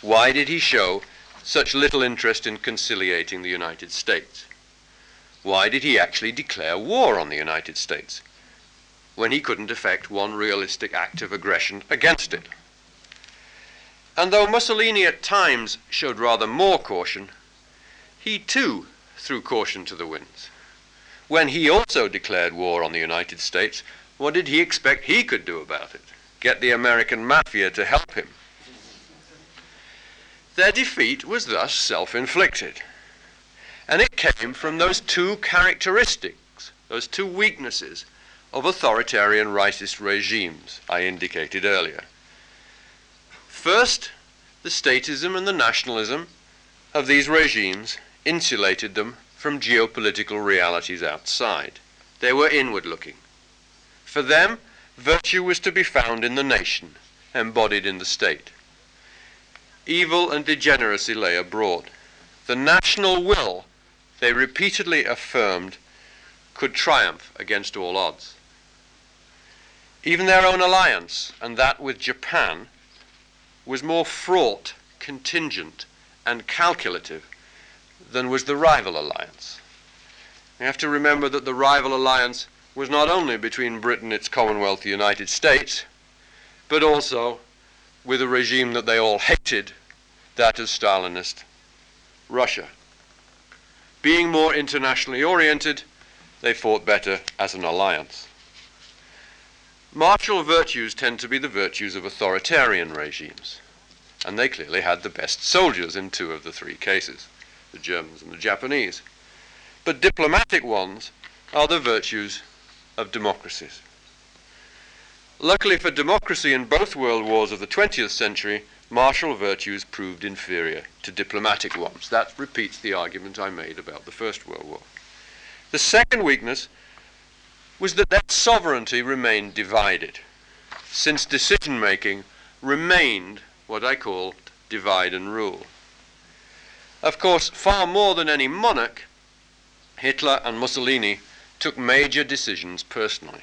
S1: Why did he show such little interest in conciliating the United States? Why did he actually declare war on the United States when he couldn't effect one realistic act of aggression against it? And though Mussolini at times showed rather more caution, he too threw caution to the winds. When he also declared war on the United States, what did he expect he could do about it? Get the American mafia to help him. Their defeat was thus self inflicted. And it came from those two characteristics, those two weaknesses of authoritarian rightist regimes I indicated earlier. First, the statism and the nationalism of these regimes insulated them from geopolitical realities outside. They were inward looking. For them, virtue was to be found in the nation, embodied in the state. Evil and degeneracy lay abroad. The national will, they repeatedly affirmed, could triumph against all odds. Even their own alliance, and that with Japan, was more fraught, contingent, and calculative than was the rival alliance. We have to remember that the rival alliance was not only between Britain, its Commonwealth, the United States, but also with a regime that they all hated, that of Stalinist Russia. Being more internationally oriented, they fought better as an alliance. Martial virtues tend to be the virtues of authoritarian regimes, and they clearly had the best soldiers in two of the three cases the Germans and the Japanese. But diplomatic ones are the virtues of democracies. Luckily for democracy in both world wars of the 20th century, martial virtues proved inferior to diplomatic ones. That repeats the argument I made about the First World War. The second weakness was that their sovereignty remained divided, since decision making remained what I called divide and rule. Of course, far more than any monarch, Hitler and Mussolini took major decisions personally.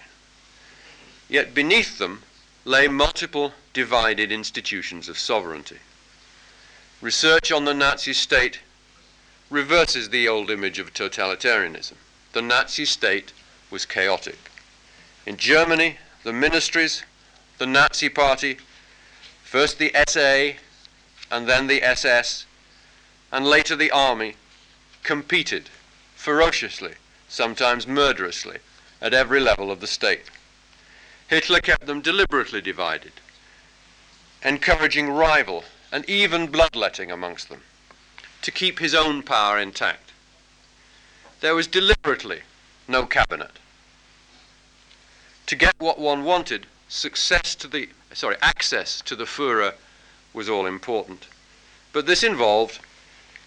S1: Yet beneath them lay multiple divided institutions of sovereignty. Research on the Nazi state reverses the old image of totalitarianism. The Nazi state was chaotic. In Germany, the ministries, the Nazi party, first the SA and then the SS, and later the army, competed ferociously, sometimes murderously, at every level of the state. Hitler kept them deliberately divided, encouraging rival and even bloodletting amongst them, to keep his own power intact. There was deliberately no cabinet. To get what one wanted, success to the sorry, access to the Führer was all important. But this involved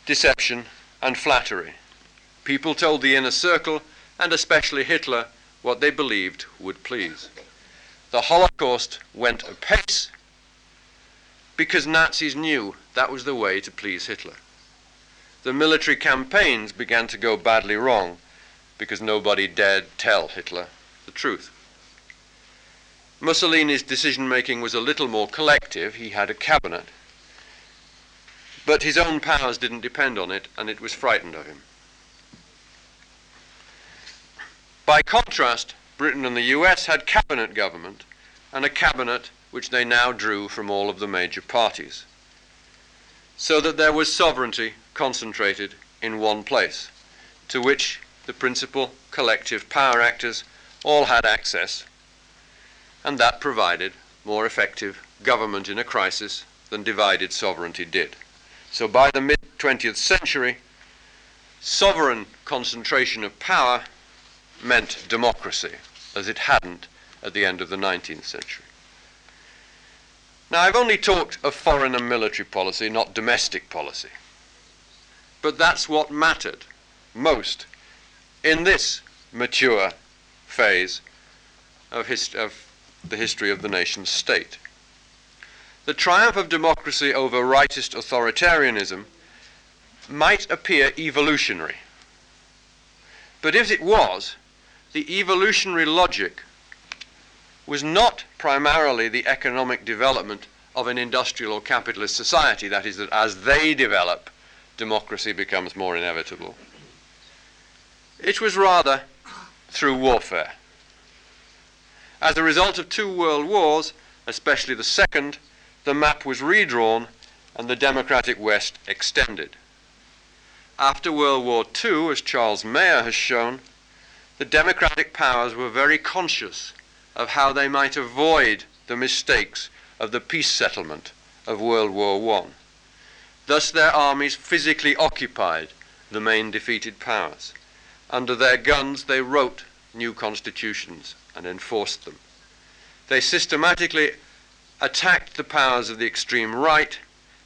S1: deception, and flattery. People told the inner circle, and especially Hitler, what they believed would please. The Holocaust went apace because Nazis knew that was the way to please Hitler. The military campaigns began to go badly wrong because nobody dared tell Hitler the truth. Mussolini's decision making was a little more collective. He had a cabinet. But his own powers didn't depend on it, and it was frightened of him. By contrast, Britain and the US had cabinet government, and a cabinet which they now drew from all of the major parties. So that there was sovereignty concentrated in one place, to which the principal collective power actors all had access and that provided more effective government in a crisis than divided sovereignty did. So by the mid 20th century, sovereign concentration of power meant democracy, as it hadn't at the end of the 19th century. Now, I've only talked of foreign and military policy, not domestic policy. But that's what mattered most in this mature phase of, hist- of the history of the nation state. The triumph of democracy over rightist authoritarianism might appear evolutionary. But if it was, the evolutionary logic was not primarily the economic development of an industrial or capitalist society, that is, that as they develop, democracy becomes more inevitable. It was rather through warfare. As a result of two world wars, especially the second, the map was redrawn and the democratic West extended. After World War II, as Charles Maier has shown, the democratic powers were very conscious of how they might avoid the mistakes of the peace settlement of World War I. Thus their armies physically occupied the main defeated powers. Under their guns they wrote new constitutions and enforced them. They systematically attacked the powers of the extreme right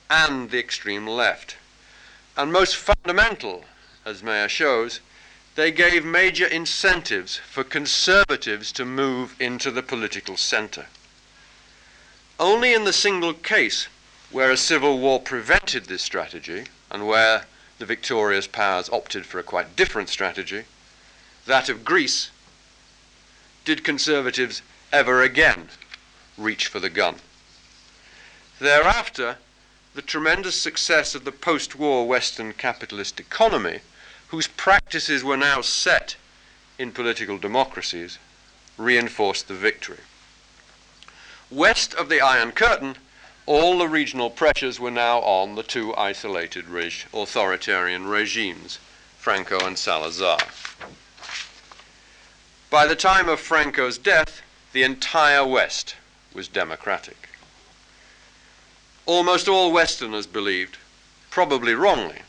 S1: and the extreme left. And most fundamental, as Maier shows, they gave major incentives for conservatives to move into the political center. Only in the single case where a civil war prevented this strategy, and where the victorious powers opted for a quite different strategy, that of Greece, did conservatives ever again reach for the gun. Thereafter, the tremendous success of the post war Western capitalist economy, whose practices were now set in political democracies, reinforced the victory. West of the Iron Curtain, all the regional pressures were now on the two isolated reg- authoritarian regimes, Franco and Salazar. By the time of Franco's death, the entire West was democratic. Almost all Westerners believed, probably wrongly,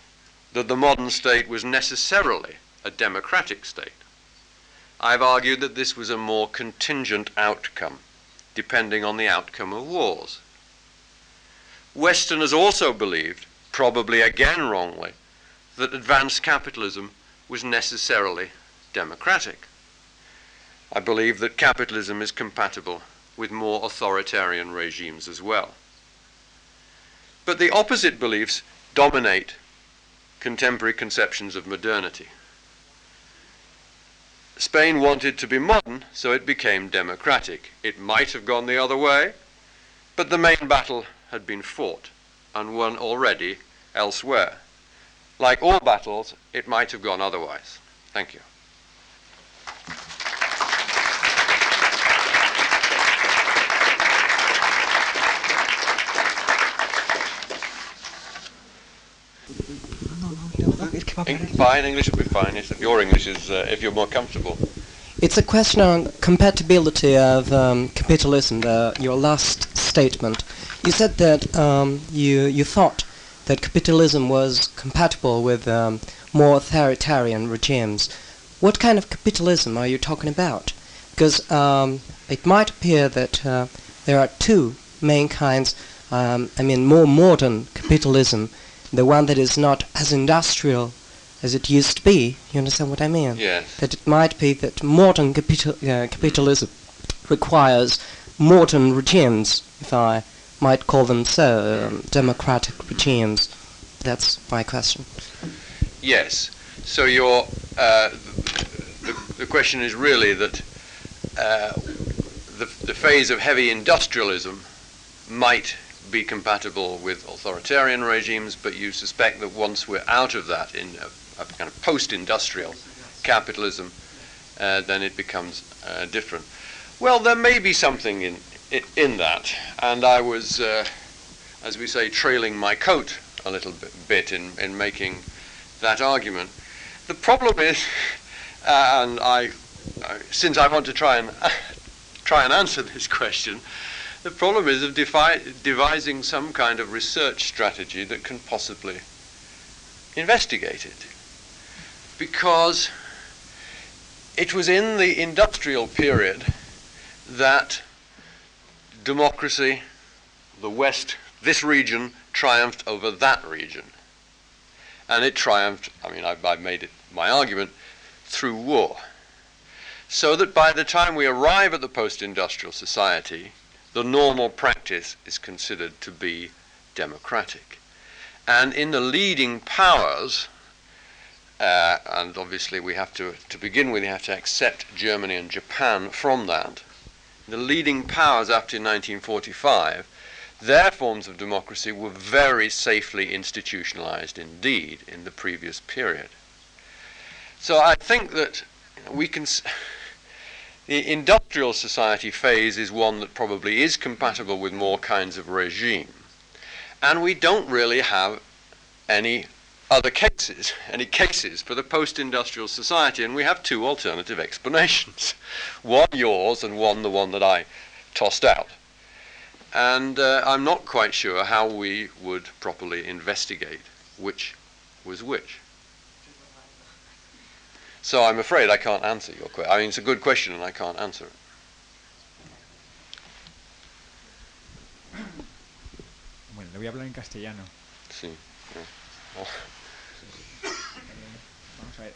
S1: that the modern state was necessarily a democratic state. I've argued that this was a more contingent outcome, depending on the outcome of wars. Westerners also believed, probably again wrongly, that advanced capitalism was necessarily democratic. I believe that capitalism is compatible with more authoritarian regimes as well. But the opposite beliefs dominate contemporary conceptions of modernity. Spain wanted to be modern, so it became democratic. It might have gone the other way, but the main battle had been fought and won already elsewhere. Like all battles, it might have gone otherwise. Thank you. Fine, English will be fine. If your English is, uh, if you're more comfortable.
S2: It's a question on compatibility of um, capitalism. The, your last statement, you said that um, you you thought that capitalism was compatible with um, more authoritarian regimes. What kind of capitalism are you talking about? Because um, it might appear that uh, there are two main kinds. Um, I mean, more modern capitalism, the one that is not as industrial as it used to be. You understand what I mean?
S1: Yes.
S2: That it might be that modern capital, uh, capitalism requires modern regimes, if I might call them so, um, democratic regimes. That's my question.
S1: Yes. So your uh, the, the question is really that uh, the, the phase of heavy industrialism might be compatible with authoritarian regimes, but you suspect that once we're out of that in a, kind of post-industrial capitalism, uh, then it becomes uh, different. Well, there may be something in in that, and I was, uh, as we say, trailing my coat a little bit, in in making that argument. The problem is, uh, and I, since I want to try and try and answer this question, the problem is of devising some kind of research strategy that can possibly investigate it. Because it was in the industrial period that democracy, the West, this region, triumphed over that region. And it triumphed, I mean, I've, I've made it my argument, through war. So that by the time we arrive at the post industrial society, the normal practice is considered to be democratic. And in the leading powers, uh, and obviously we have to, to begin with, we have to accept Germany and Japan from that. The leading powers after 1945, their forms of democracy were very safely institutionalized indeed in the previous period. So I think that we can. The industrial society phase is one that probably is compatible with more kinds of regime. And we don't really have any other cases, any cases for the post-industrial society, and we have two alternative explanations. one yours and one the one that I tossed out. And uh, I'm not quite sure how we would properly investigate which was which. So I'm afraid I can't answer your question. I mean, it's a good question and I can't answer it.
S3: Bueno, le voy a hablar en castellano.
S1: Sí. Oh.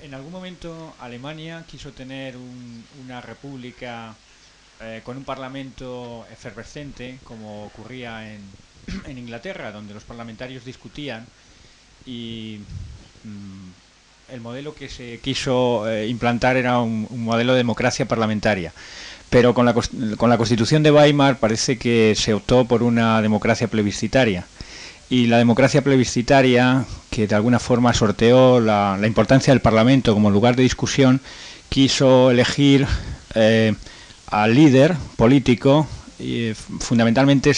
S3: En algún momento Alemania quiso tener un- una república eh, con un parlamento efervescente, como ocurría en, Inglaterra, donde los parlamentarios discutían y mm, el modelo que se quiso eh, implantar era un, modelo de democracia parlamentaria. Pero con la, con la Constitución de Weimar parece que se optó por una democracia plebiscitaria. Y la democracia plebiscitaria, que de alguna forma sorteó la, importancia del Parlamento como lugar de discusión, quiso elegir eh, al líder político, eh, fundamentalmente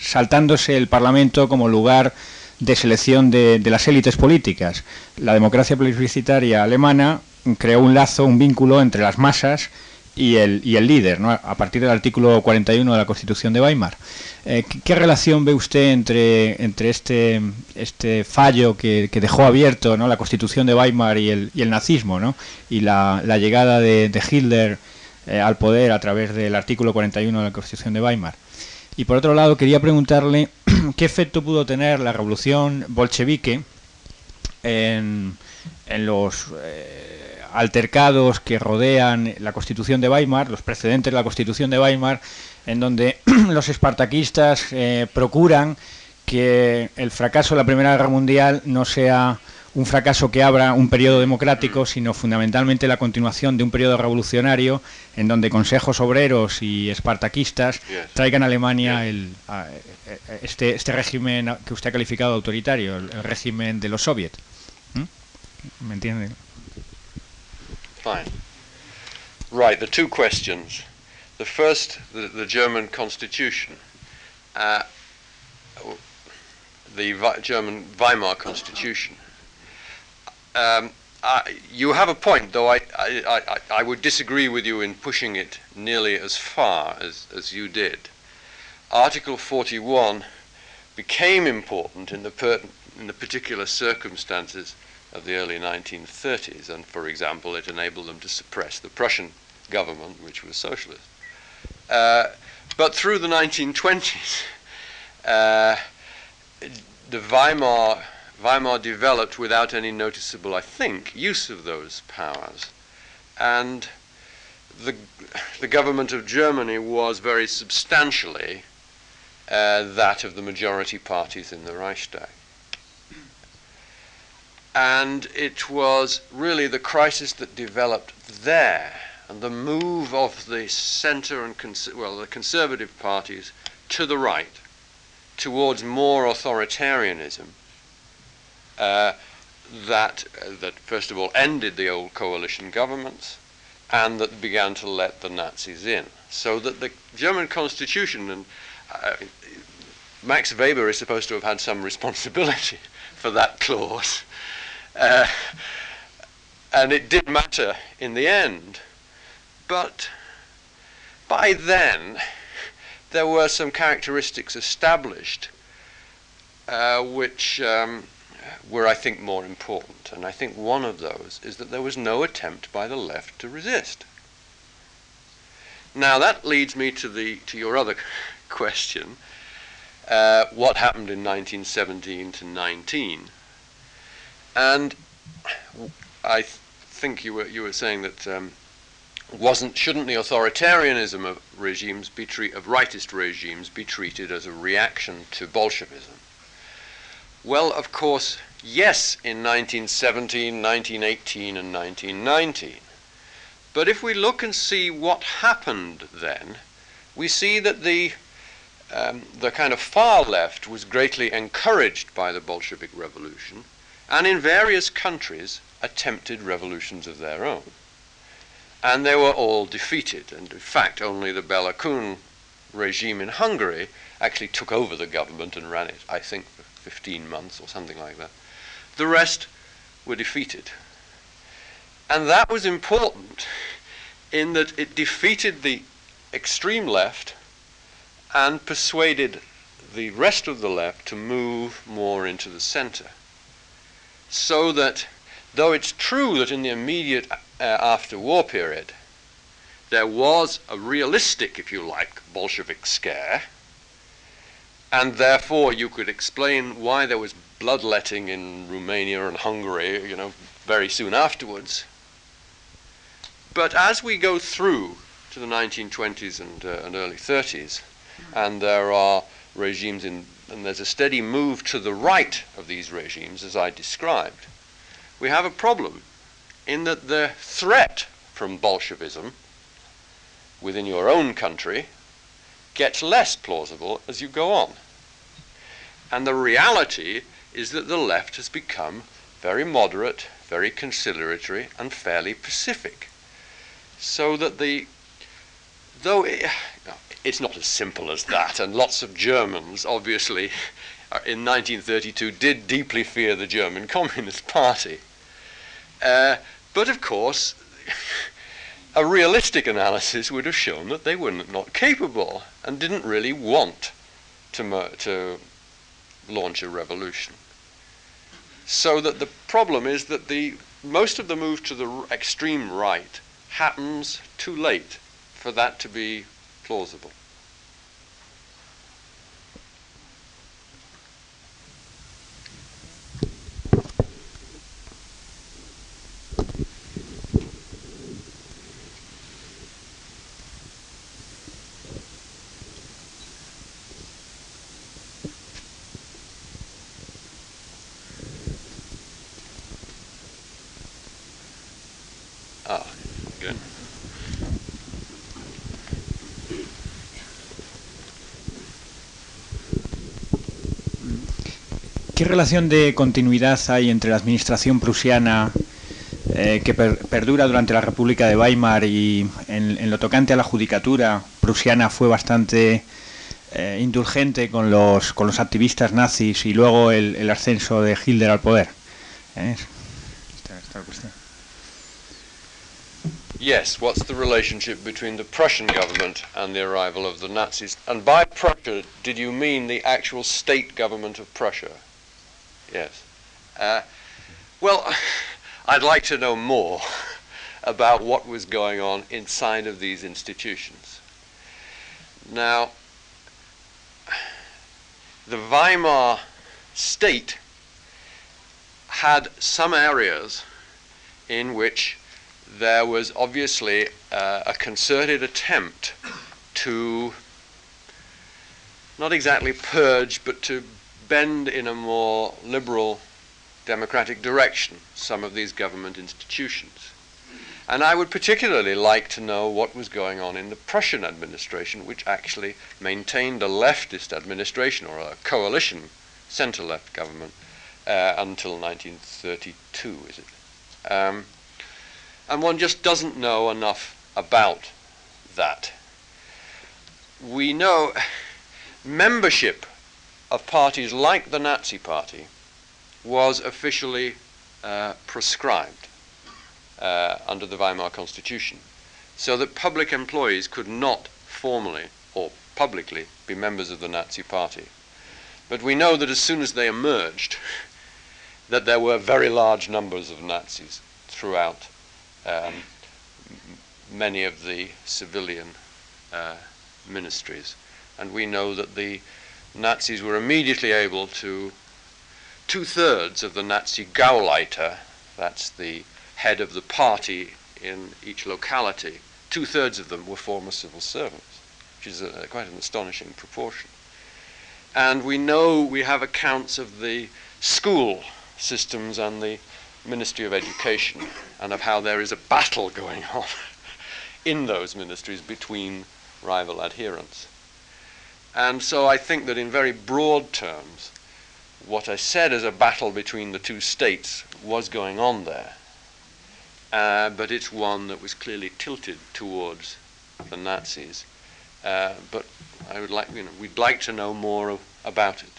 S3: saltándose el Parlamento como lugar de selección de las élites políticas. La democracia plebiscitaria alemana creó un lazo, un vínculo entre las masas y el, y el líder, ¿no? a partir del artículo 41 de la Constitución de Weimar. Eh, ¿qué, relación ve usted entre, entre este, este fallo que, que dejó abierto ¿no? la Constitución de Weimar y el, y el nazismo ¿no? y la, la llegada de, de Hitler eh, al poder a través del artículo 41 de la Constitución de Weimar? Y por otro lado, quería preguntarle qué efecto pudo tener la revolución bolchevique en, en los eh, altercados que rodean la Constitución de Weimar, los precedentes de la Constitución de Weimar, en donde los espartaquistas eh, procuran que el fracaso de la Primera Guerra Mundial no sea un fracaso que abra un periodo democrático, sino fundamentalmente la continuación de un periodo revolucionario en donde consejos obreros y espartaquistas traigan a Alemania el, a- eh, este, este régimen que usted ha calificado de autoritario, el, el régimen de los soviets. ¿Mm? ¿Me entiende?
S1: Fine. Right, the two questions. The first, the, the German constitution. Uh, the Vi- German Weimar constitution. Um, I, you have a point, though I, I, I, I would disagree with you in pushing it nearly as far as, as you did. Article 41 became important in the, in the particular circumstances of the early 1930s, and for example, it enabled them to suppress the Prussian government, which was socialist. Uh, but through the 1920s, uh, the Weimar Weimar developed without any noticeable, I think, use of those powers, and the the government of Germany was very substantially uh, that of the majority parties in the Reichstag. And it was really the crisis that developed there and the move of the center and well, the conservative parties to the right towards more authoritarianism uh, that uh, that first of all ended the old coalition governments and that began to let the Nazis in. So that the German constitution and uh, Max Weber is supposed to have had some responsibility for that clause. Uh, and it did matter in the end. But by then, there were some characteristics established uh, which um, were, I think, more important. And I think one of those is that there was no attempt by the left to resist. Now that leads me to the to your other question: uh, what happened in 1917 to 19? And I th- think you were you were saying that um, wasn't shouldn't the authoritarianism of regimes be treat, of rightist regimes be treated as a reaction to Bolshevism? Well, of course, yes, in 1917, 1918, and 1919. But if we look and see what happened then, we see that the um, the kind of far left was greatly encouraged by the Bolshevik Revolution, and in various countries attempted revolutions of their own. And they were all defeated, and in fact, only the Bela Kun regime in Hungary actually took over the government and ran it, I think, for 15 months or something like that. The rest were defeated. And that was important in that it defeated the extreme left and persuaded the rest of the left to move more into the center. So that, though it's true that in the immediate uh, after war period, there was a realistic, if you like, Bolshevik scare, and therefore you could explain why there was bloodletting in Romania and Hungary, you know, very soon afterwards. But as we go through to the 1920s and, uh, and early 30s, and there are regimes in, and there's a steady move to the right of these regimes, as I described, we have a problem in that the threat from Bolshevism within your own country gets less plausible as you go on. And the reality is that the left has become very moderate, very conciliatory, and fairly pacific. So that the, though it, it's not as simple as that, and lots of Germans, obviously, in 1932 did deeply fear the German Communist Party. Uh, but of course, a realistic analysis would have shown that they were not capable and didn't really want to, to launch a revolution. So that the problem is that the most of the move to the extreme right happens too late for that to be plausible.
S3: ¿Qué relación de continuidad hay entre la administración prusiana eh, que per perdura durante la República de Weimar y en, en, lo tocante a la judicatura prusiana fue bastante eh, indulgente con los, con los activistas nazis y luego el, el ascenso de Hitler al poder? ¿Eh? Esta, esta cuestión.
S1: Yes, what's the relationship between the Prussian government and the arrival of the Nazis? And by Prussia, did you mean the actual state government of Prussia? Yes. Uh, well, I'd like to know more about what was going on inside of these institutions. Now, the Weimar state had some areas in which there was obviously uh, a concerted attempt to not exactly purge, but to bend in a more liberal democratic direction some of these government institutions. And I would particularly like to know what was going on in the Prussian administration, which actually maintained a leftist administration or a coalition center left government uh, until 1932, is it? Um, and one just doesn't know enough about that. We know membership of parties like the Nazi Party was officially uh, prescribed uh, under the Weimar Constitution, so that public employees could not formally or publicly be members of the Nazi Party. But we know that as soon as they emerged, that there were very large numbers of Nazis throughout um, many of the civilian uh, ministries. And we know that the Nazis were immediately able to, two thirds of the Nazi Gauleiter, that's the head of the party in each locality, two thirds of them were former civil servants, which is a, quite an astonishing proportion. And we know we have accounts of the school systems and the Ministry of Education and of how there is a battle going on in those ministries between rival adherents. And so I think that in very broad terms, what I said as a battle between the two states was going on there. Uh, but it's one that was clearly tilted towards the Nazis. Uh, but I would like, you know, we'd like to know more of, about it.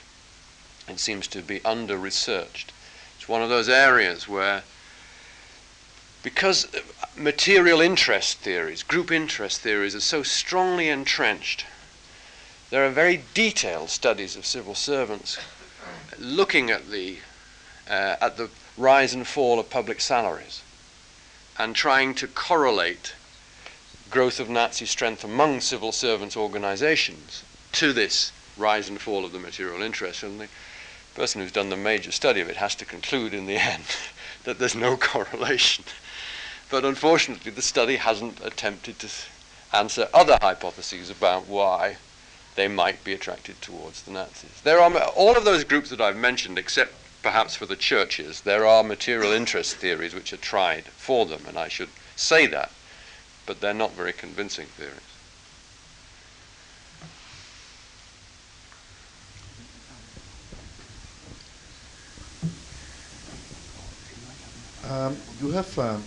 S1: It seems to be under researched. It's one of those areas where, because material interest theories, group interest theories, are so strongly entrenched, there are very detailed studies of civil servants looking at the uh, at the rise and fall of public salaries and trying to correlate growth of Nazi strength among civil servants organizations to this rise and fall of the material interest. And the person who's done the major study of it has to conclude in the end that there's no correlation. But unfortunately, the study hasn't attempted to answer other hypotheses about why they might be attracted towards the Nazis. There are all of those groups that I've mentioned, except perhaps for the churches, there are material interest theories which are tried for them, and I should say that, but they're not very convincing theories.
S4: Um, you have um,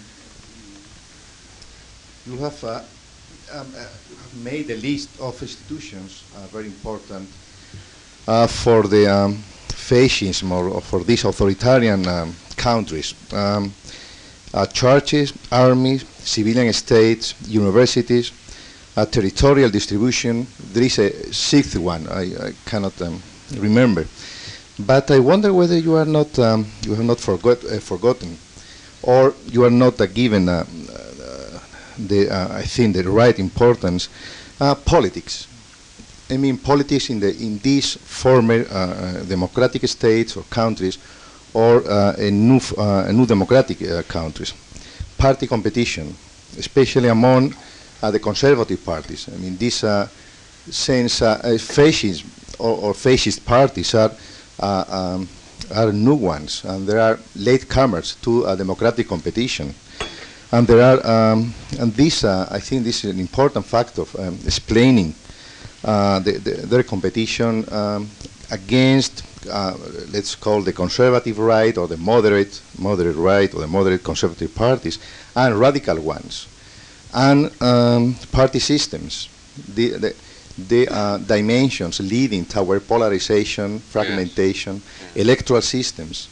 S4: you have uh, um, uh, made a list of institutions uh, very important uh, for the um, fascism or, or, for these authoritarian um, countries. Um, uh, churches, armies, civilian states, universities, territorial distribution. There is a sixth one I, I cannot um, remember, but I wonder whether you are not um, you have not forgot, uh, forgotten, or you are not given uh, the, uh, I think, the right importance, uh, politics. I mean, politics in, the, in these former uh, uh democratic states or countries or uh, a, new, uh, new democratic countries. Party competition, especially among the conservative parties. I mean, this since fascism or, or, fascist parties are um, are new ones, and there are latecomers to a democratic competition. And there are, um, and this, uh, I think this is an important factor of um, explaining uh, the, the, their competition um, against, uh, let's call the conservative right or the moderate, moderate right or the moderate conservative parties, and radical ones, and um, party systems. The, the, the uh, dimensions leading toward polarization, fragmentation, yes. electoral systems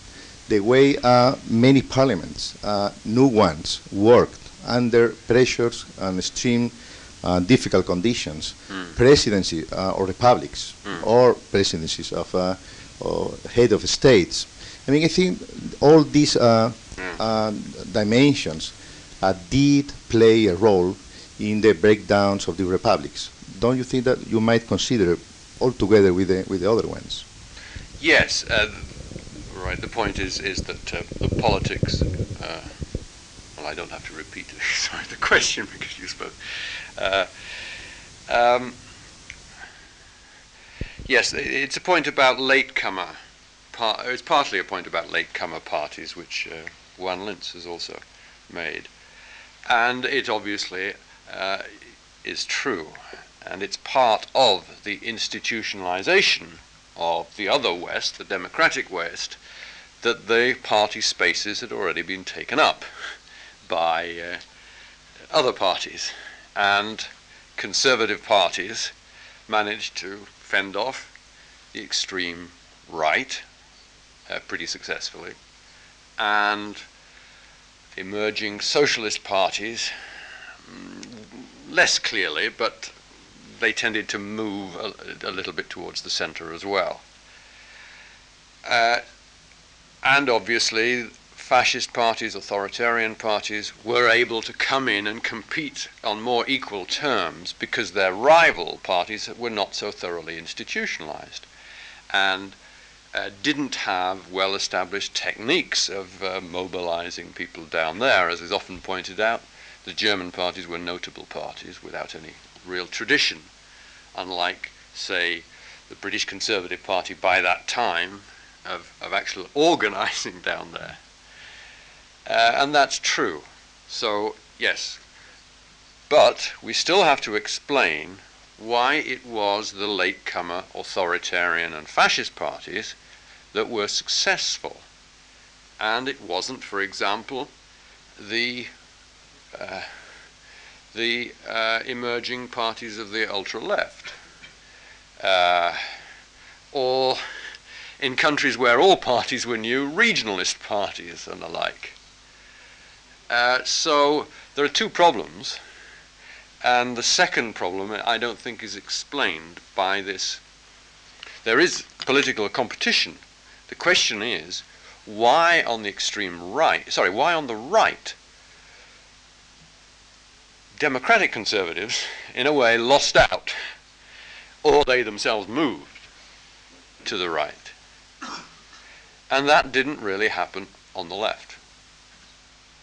S4: the way uh, many parliaments, uh, new ones, worked under pressures and extreme uh, difficult conditions, mm. presidency uh, or republics mm. or presidencies of uh, or head of states. I mean, I think all these mm. dimensions did play a role in the breakdowns of the republics. Don't you think that you might consider all together with the, with the other ones?
S1: Yes, right. The point is is that uh, the politics. Uh, well, I don't have to repeat sorry the question because you spoke. Uh, um, yes, it's a point about latecomer. Par- it's partly a point about latecomer parties, which uh, Juan Linz has also made. And it obviously uh, is true. And it's part of the institutionalization of the other West, the democratic West, that the party spaces had already been taken up by uh, other parties. And conservative parties managed to fend off the extreme right uh, pretty successfully. And emerging socialist parties, mm, less clearly, but they tended to move a, a little bit towards the center as well. Uh, and obviously, fascist parties, authoritarian parties, were able to come in and compete on more equal terms because their rival parties were not so thoroughly institutionalized and uh, didn't have well established techniques of uh, mobilizing people down there. As is often pointed out, the German parties were notable parties without any real tradition, unlike, say, the British Conservative Party by that time of, of actual organizing down there. Uh, and that's true. So, yes. But we still have to explain why it was the latecomer authoritarian and fascist parties that were successful. And it wasn't, for example, the uh, the uh, emerging parties of the ultra left, uh, or in countries where all parties were new, regionalist parties and the like. Uh, so there are two problems, and the second problem I don't think is explained by this. There is political competition. The question is why on the extreme right, sorry, why on the right democratic conservatives, in a way, lost out, or they themselves moved to the right. And that didn't really happen on the left.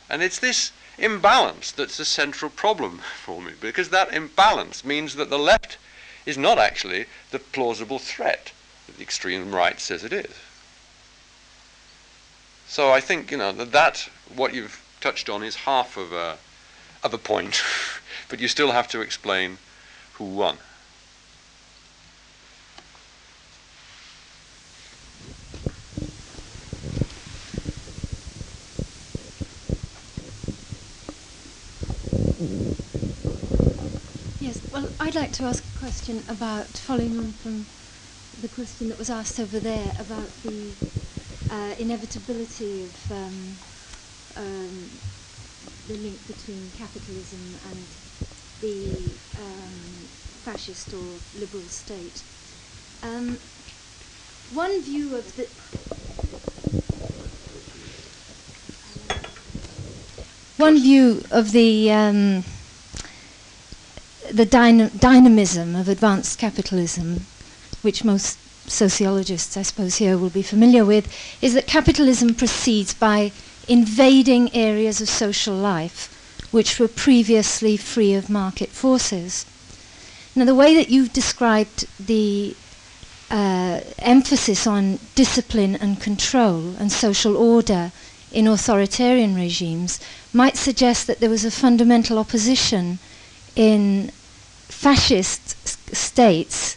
S1: And it's this imbalance that's the central problem for me, because that imbalance means that the left is not actually the plausible threat that the extreme right says it is. So I think, you know, that, that what you've touched on is half of a of a point, but you still have to explain who won.
S5: Yes, well, I'd like to ask a question about, following on from the question that was asked over there about the uh, inevitability of um, um, the link between capitalism and the um, fascist or liberal state. Um, one view of the one view of the um, the dyna- dynamism of advanced capitalism, which most sociologists, I suppose, here will be familiar with, is that capitalism proceeds by invading areas of social life which were previously free of market forces. Now, the way that you've described the uh, emphasis on discipline and control and social order in authoritarian regimes might suggest that there was a fundamental opposition in fascist states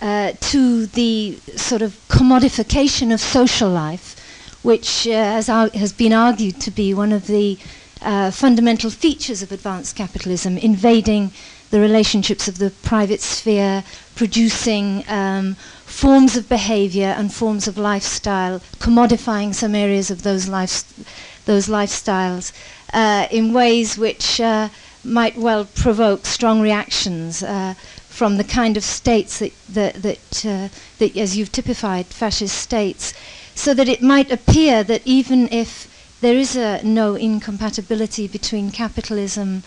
S5: uh, to the sort of commodification of social life which uh, has, has been argued to be one of the uh, fundamental features of advanced capitalism, invading the relationships of the private sphere, producing um, forms of behavior and forms of lifestyle, commodifying some areas of those, those lifestyles uh, in ways which uh, might well provoke strong reactions uh, from the kind of states that, that, that, uh, that as you've typified, fascist states so that it might appear that even if there is a no incompatibility between capitalism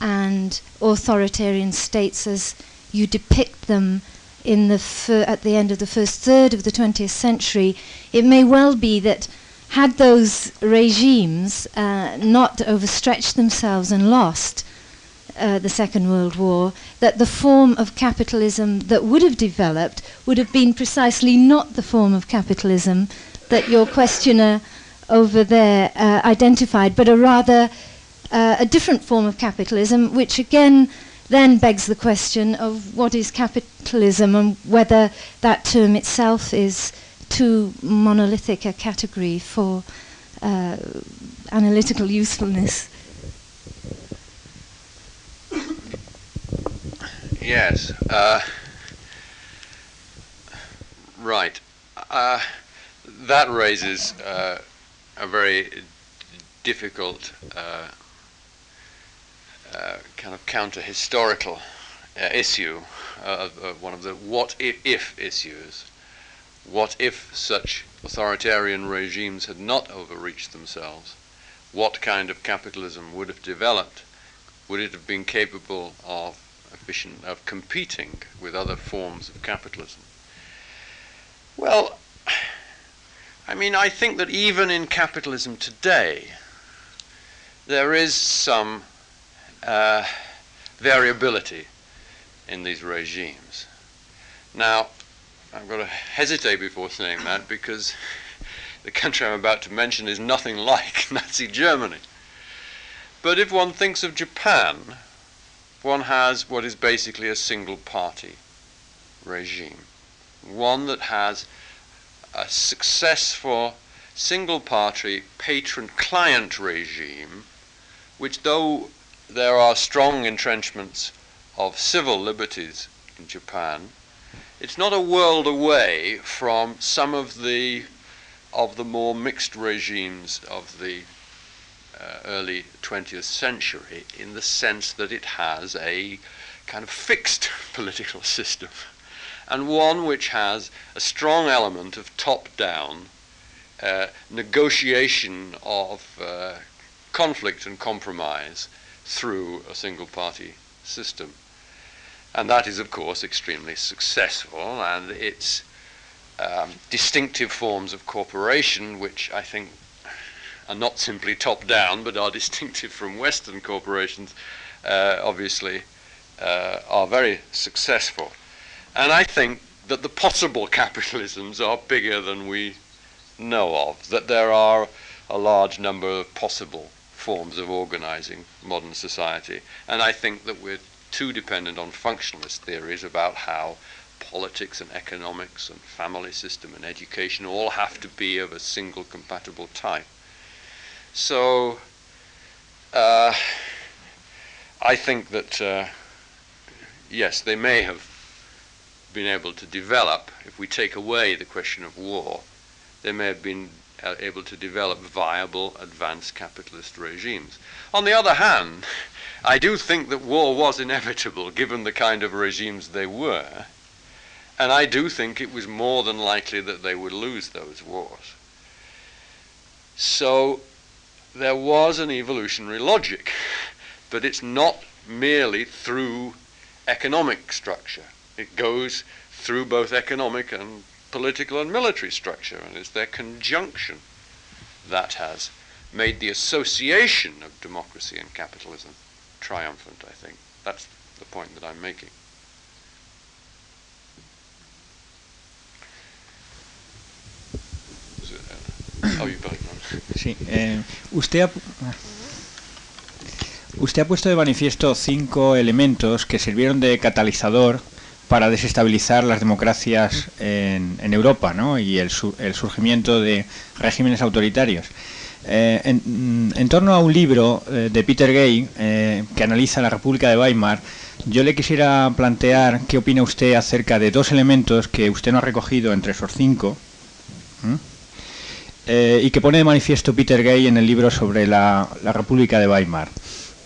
S5: and authoritarian states as you depict them in the at the end of the first third of the 20th century, it may well be that had those regimes uh, not overstretched themselves and lost uh, the Second World War, that the form of capitalism that would have developed would have been precisely not the form of capitalism that your questioner over there uh, identified, but a rather uh, a different form of capitalism, which again then begs the question of what is capitalism and whether that term itself is too monolithic a category for uh, analytical usefulness.
S1: Yes. Uh, right. Uh, that raises uh, a very difficult uh, uh, kind of counter-historical uh, issue, one of the what if, if issues. What if such authoritarian regimes had not overreached themselves? What kind of capitalism would have developed? Would it have been capable of efficient of competing with other forms of capitalism? Well, I mean, I think that even in capitalism today, there is some uh, variability in these regimes. Now, I'm going to hesitate before saying that because the country I'm about to mention is nothing like Nazi Germany. But if one thinks of Japan, one has what is basically a single party regime. One that has a successful single party patron client regime, which, though there are strong entrenchments of civil liberties in Japan, it's not a world away from some of the of the more mixed regimes of the uh, early 20th century in the sense that it has a kind of fixed political system and one which has a strong element of top-down uh, negotiation of uh, conflict and compromise through a single party system. And that is, of course, extremely successful, and its um, distinctive forms of cooperation, which I think are not simply top down but are distinctive from Western corporations, uh, obviously, uh, are very successful. And I think that the possible capitalisms are bigger than we know of, that there are a large number of possible forms of organizing modern society. And I think that we're too dependent on functionalist theories about how politics and economics and family system and education all have to be of a single compatible type. So uh, I think that, uh, yes, they may have been able to develop, if we take away the question of war, they may have been uh, able to develop viable advanced capitalist regimes. On the other hand, I do think that war was inevitable given the kind of regimes they were, and I do think it was more than likely that they would lose those wars. So there was an evolutionary logic, but it's not merely through economic structure. It goes through both economic and political and military structure, and it's their conjunction that has made the association of democracy and capitalism triumphant, I think. That's the point that I'm making. You
S3: Sí, eh, usted, ha, usted ha puesto de manifiesto cinco elementos que sirvieron de catalizador para desestabilizar las democracias en, en Europa ¿no? y el, el, surgimiento de regímenes autoritarios. Eh, en, en, torno a un libro eh, de Peter Gay eh, que analiza la República de Weimar, yo le quisiera plantear qué opina usted acerca de dos elementos que usted no ha recogido entre esos cinco. Eh, y que pone de manifiesto Peter Gay en el libro sobre la, República de Weimar.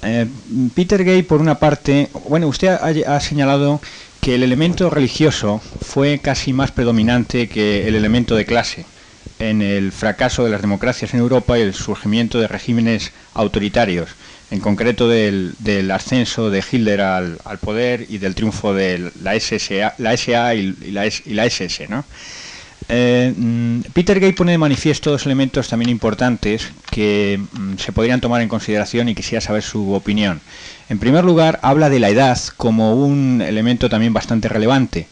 S3: Eh, Peter Gay, por una parte, bueno, usted ha, señalado que el elemento religioso fue casi más predominante que el elemento de clase en el fracaso de las democracias en Europa y el surgimiento de regímenes autoritarios, en concreto del, ascenso de Hitler al, poder y del triunfo de la SSA, la SA y, la, y la SS, ¿no? Eh, mm, Peter Gay pone de manifiesto dos elementos también importantes que mm, se podrían tomar en consideración y quisiera saber su opinión. En primer lugar, habla de la edad como un elemento también bastante relevante.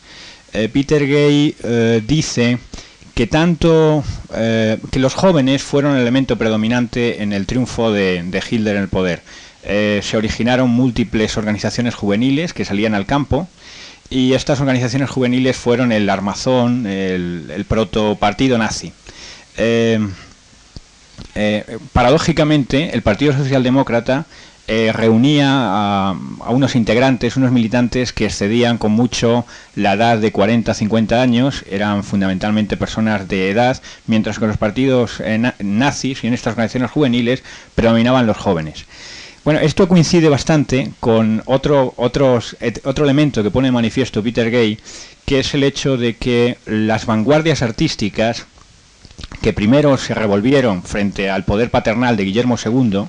S3: Eh, Peter Gay eh, dice que tanto que los jóvenes fueron el elemento predominante en el triunfo de, Hitler en el poder. se originaron múltiples organizaciones juveniles que salían al campo y estas organizaciones juveniles fueron el armazón, el, proto partido nazi. Eh, eh, paradójicamente, el Partido Socialdemócrata eh, reunía a, a, unos integrantes, unos militantes que excedían con mucho la edad de 40 50 años, eran fundamentalmente personas de edad, mientras que los partidos eh, na nazis y en estas organizaciones juveniles predominaban los jóvenes. Bueno, esto coincide bastante con otro, otros, otro elemento que pone de manifiesto Peter Gay, que es el hecho de que las vanguardias artísticas que primero se revolvieron frente al poder paternal de Guillermo II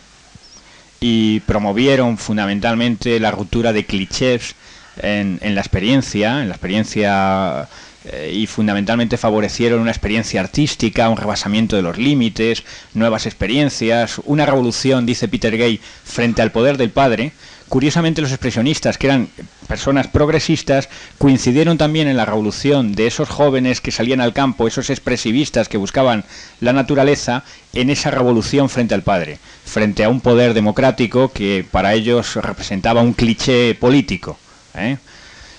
S3: y promovieron fundamentalmente la ruptura de clichés en, en la experiencia, en la experiencia eh, y fundamentalmente favorecieron una experiencia artística, un rebasamiento de los límites, nuevas experiencias, una revolución, dice Peter Gay, frente al poder del padre. Curiosamente los expresionistas, que eran personas progresistas, coincidieron también en la revolución de esos jóvenes que salían al campo, esos expresivistas que buscaban la naturaleza, en esa revolución frente al padre, frente a un poder democrático que para ellos representaba un cliché político. ¿eh?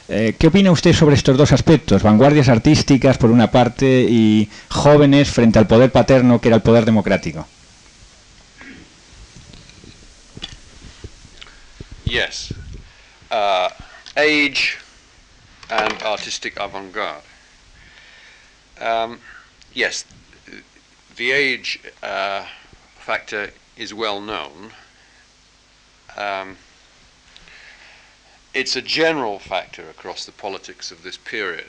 S3: Eh, ¿Qué opina usted sobre estos dos aspectos? Vanguardias artísticas por una parte y jóvenes frente al poder paterno que era el poder democrático.
S1: Yes. Uh, age and artistic avant-garde. Um, yes, the age uh, factor is well known. Um, it's a general factor across the politics of this period.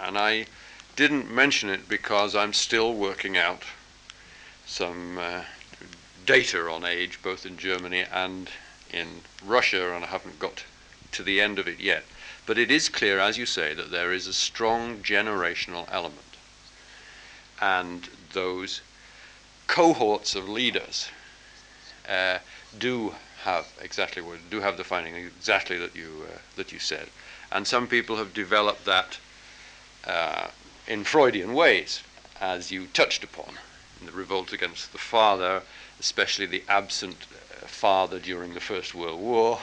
S1: And I didn't mention it because I'm still working out some uh, data on age, both in Germany and in Russia, and I haven't got to the end of it yet. But it is clear, as you say, that there is a strong generational element. And those cohorts of leaders uh, do have exactly what do have the finding exactly that you uh, that you said, and some people have developed that uh, in Freudian ways, as you touched upon, in the revolt against the father, especially the absent uh, father during the First World War.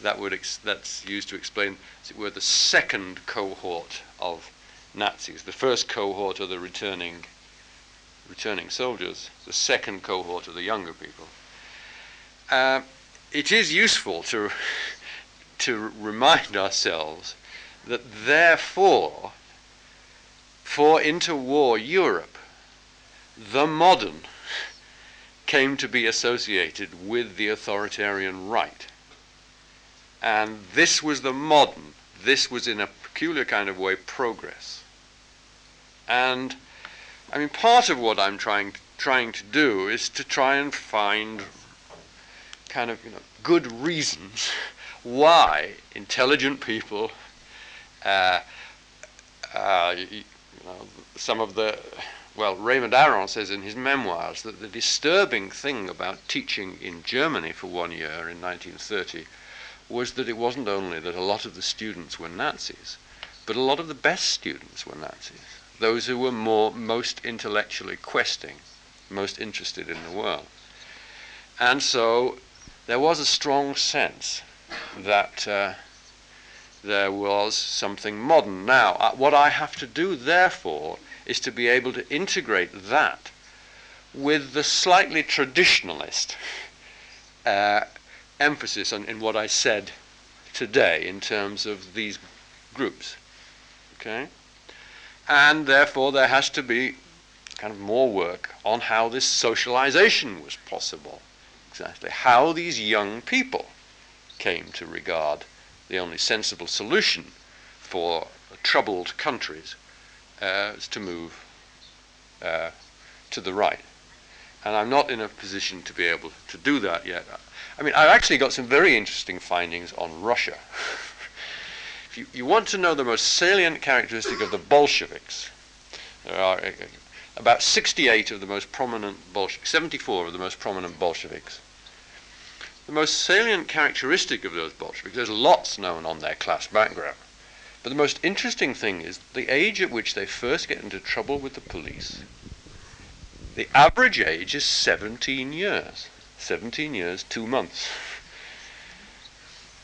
S1: That would ex- that's used to explain, as it were, the second cohort of Nazis. The first cohort are the returning returning soldiers. The second cohort are the younger people. Uh, it is useful to, to remind ourselves that therefore, for interwar Europe, the modern came to be associated with the authoritarian right. And this was the modern, this was in a peculiar kind of way progress. And I mean, part of what I'm trying, trying to do is to try and find kind of you know, good reasons why intelligent people, uh, uh, you know, some of the, well, Raymond Aron says in his memoirs that the disturbing thing about teaching in Germany for one year in 1930 was that it wasn't only that a lot of the students were Nazis, but a lot of the best students were Nazis, those who were more, most intellectually questing, most interested in the world. And so there was a strong sense that uh, there was something modern. Now, uh, what I have to do, therefore, is to be able to integrate that with the slightly traditionalist uh, emphasis on, in what I said today in terms of these groups. Okay? And therefore, there has to be kind of more work on how this socialization was possible exactly how these young people came to regard the only sensible solution for troubled countries uh, is to move uh, to the right. And I'm not in a position to be able to do that yet. I mean, I've actually got some very interesting findings on Russia. if you, you want to know the most salient characteristic of the Bolsheviks, there are uh, about 68 of the most prominent Bolsheviks, 74 of the most prominent Bolsheviks the most salient characteristic of those Bolsheviks, there's lots known on their class background, but the most interesting thing is the age at which they first get into trouble with the police. The average age is 17 years. 17 years, two months.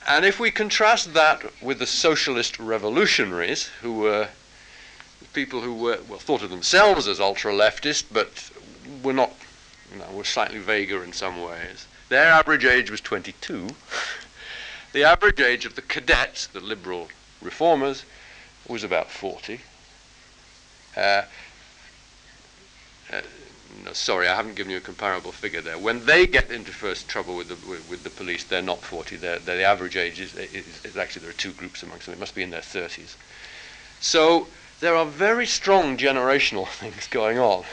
S1: And if we contrast that with the socialist revolutionaries, who were people who were, well, thought of themselves as ultra leftist, but were not, you know, were slightly vaguer in some ways, their average age was 22. the average age of the cadets, the liberal reformers, was about 40. Uh, uh, no, sorry, I haven't given you a comparable figure there. When they get into first trouble with the, with, with the police, they're not 40. They're, they're the average age is, is, is, actually, there are two groups amongst them. It must be in their 30s. So there are very strong generational things going on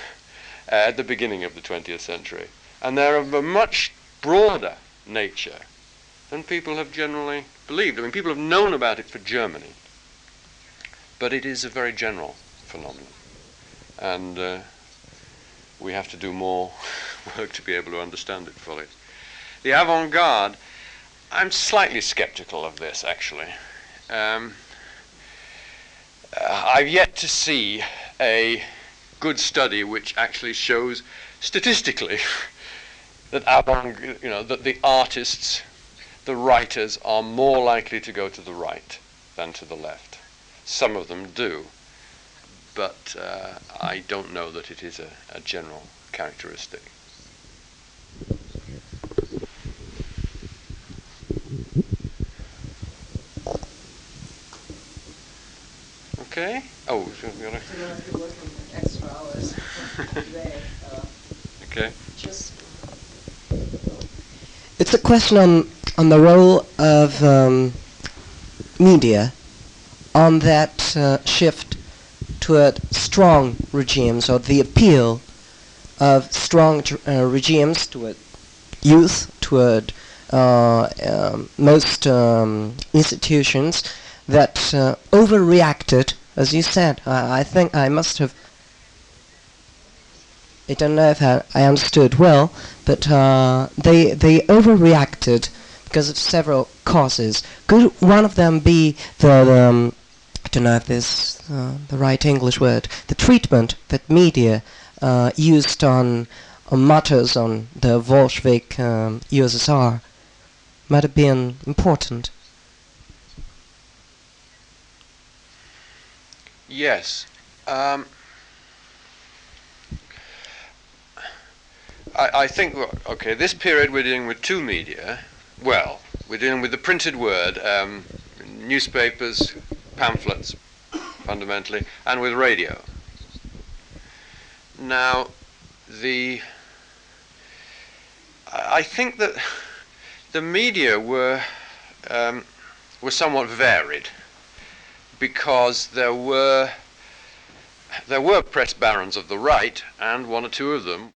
S1: uh, at the beginning of the 20th century. And they're of a much broader nature than people have generally believed. I mean, people have known about it for Germany, but it is a very general phenomenon. And uh, we have to do more work to be able to understand it fully. The avant garde, I'm slightly skeptical of this actually. Um, uh, I've yet to see a good study which actually shows statistically that avant, you know, that the artists, the writers are more likely to go to the right than to the left. Some of them do but uh, I don't know that it is a, a general characteristic. Okay. Oh,
S2: so we gotta. extra hours today. Uh,
S1: okay.
S2: Just. It's a question on on the role of um, media on that uh, shift toward strong regimes or the appeal of strong uh, regimes toward youth, toward uh, um, most um, institutions that uh, overreacted, as you said. I, I, think I must have. I don't know if I, I understood well, but uh, they they overreacted because of several causes. Could one of them be the, um, I don't know if this uh, the right English word, the treatment that media uh, used on, on matters on the Bolshevik um, USSR might have been important.
S1: Yes. Um, I, I think, okay, this period we're dealing with two media. Well, we're dealing with the printed word, um, newspapers, pamphlets, fundamentally, and with radio. Now, the I think that the media were um, were somewhat varied because there were there were press barons of the right, and one or two of them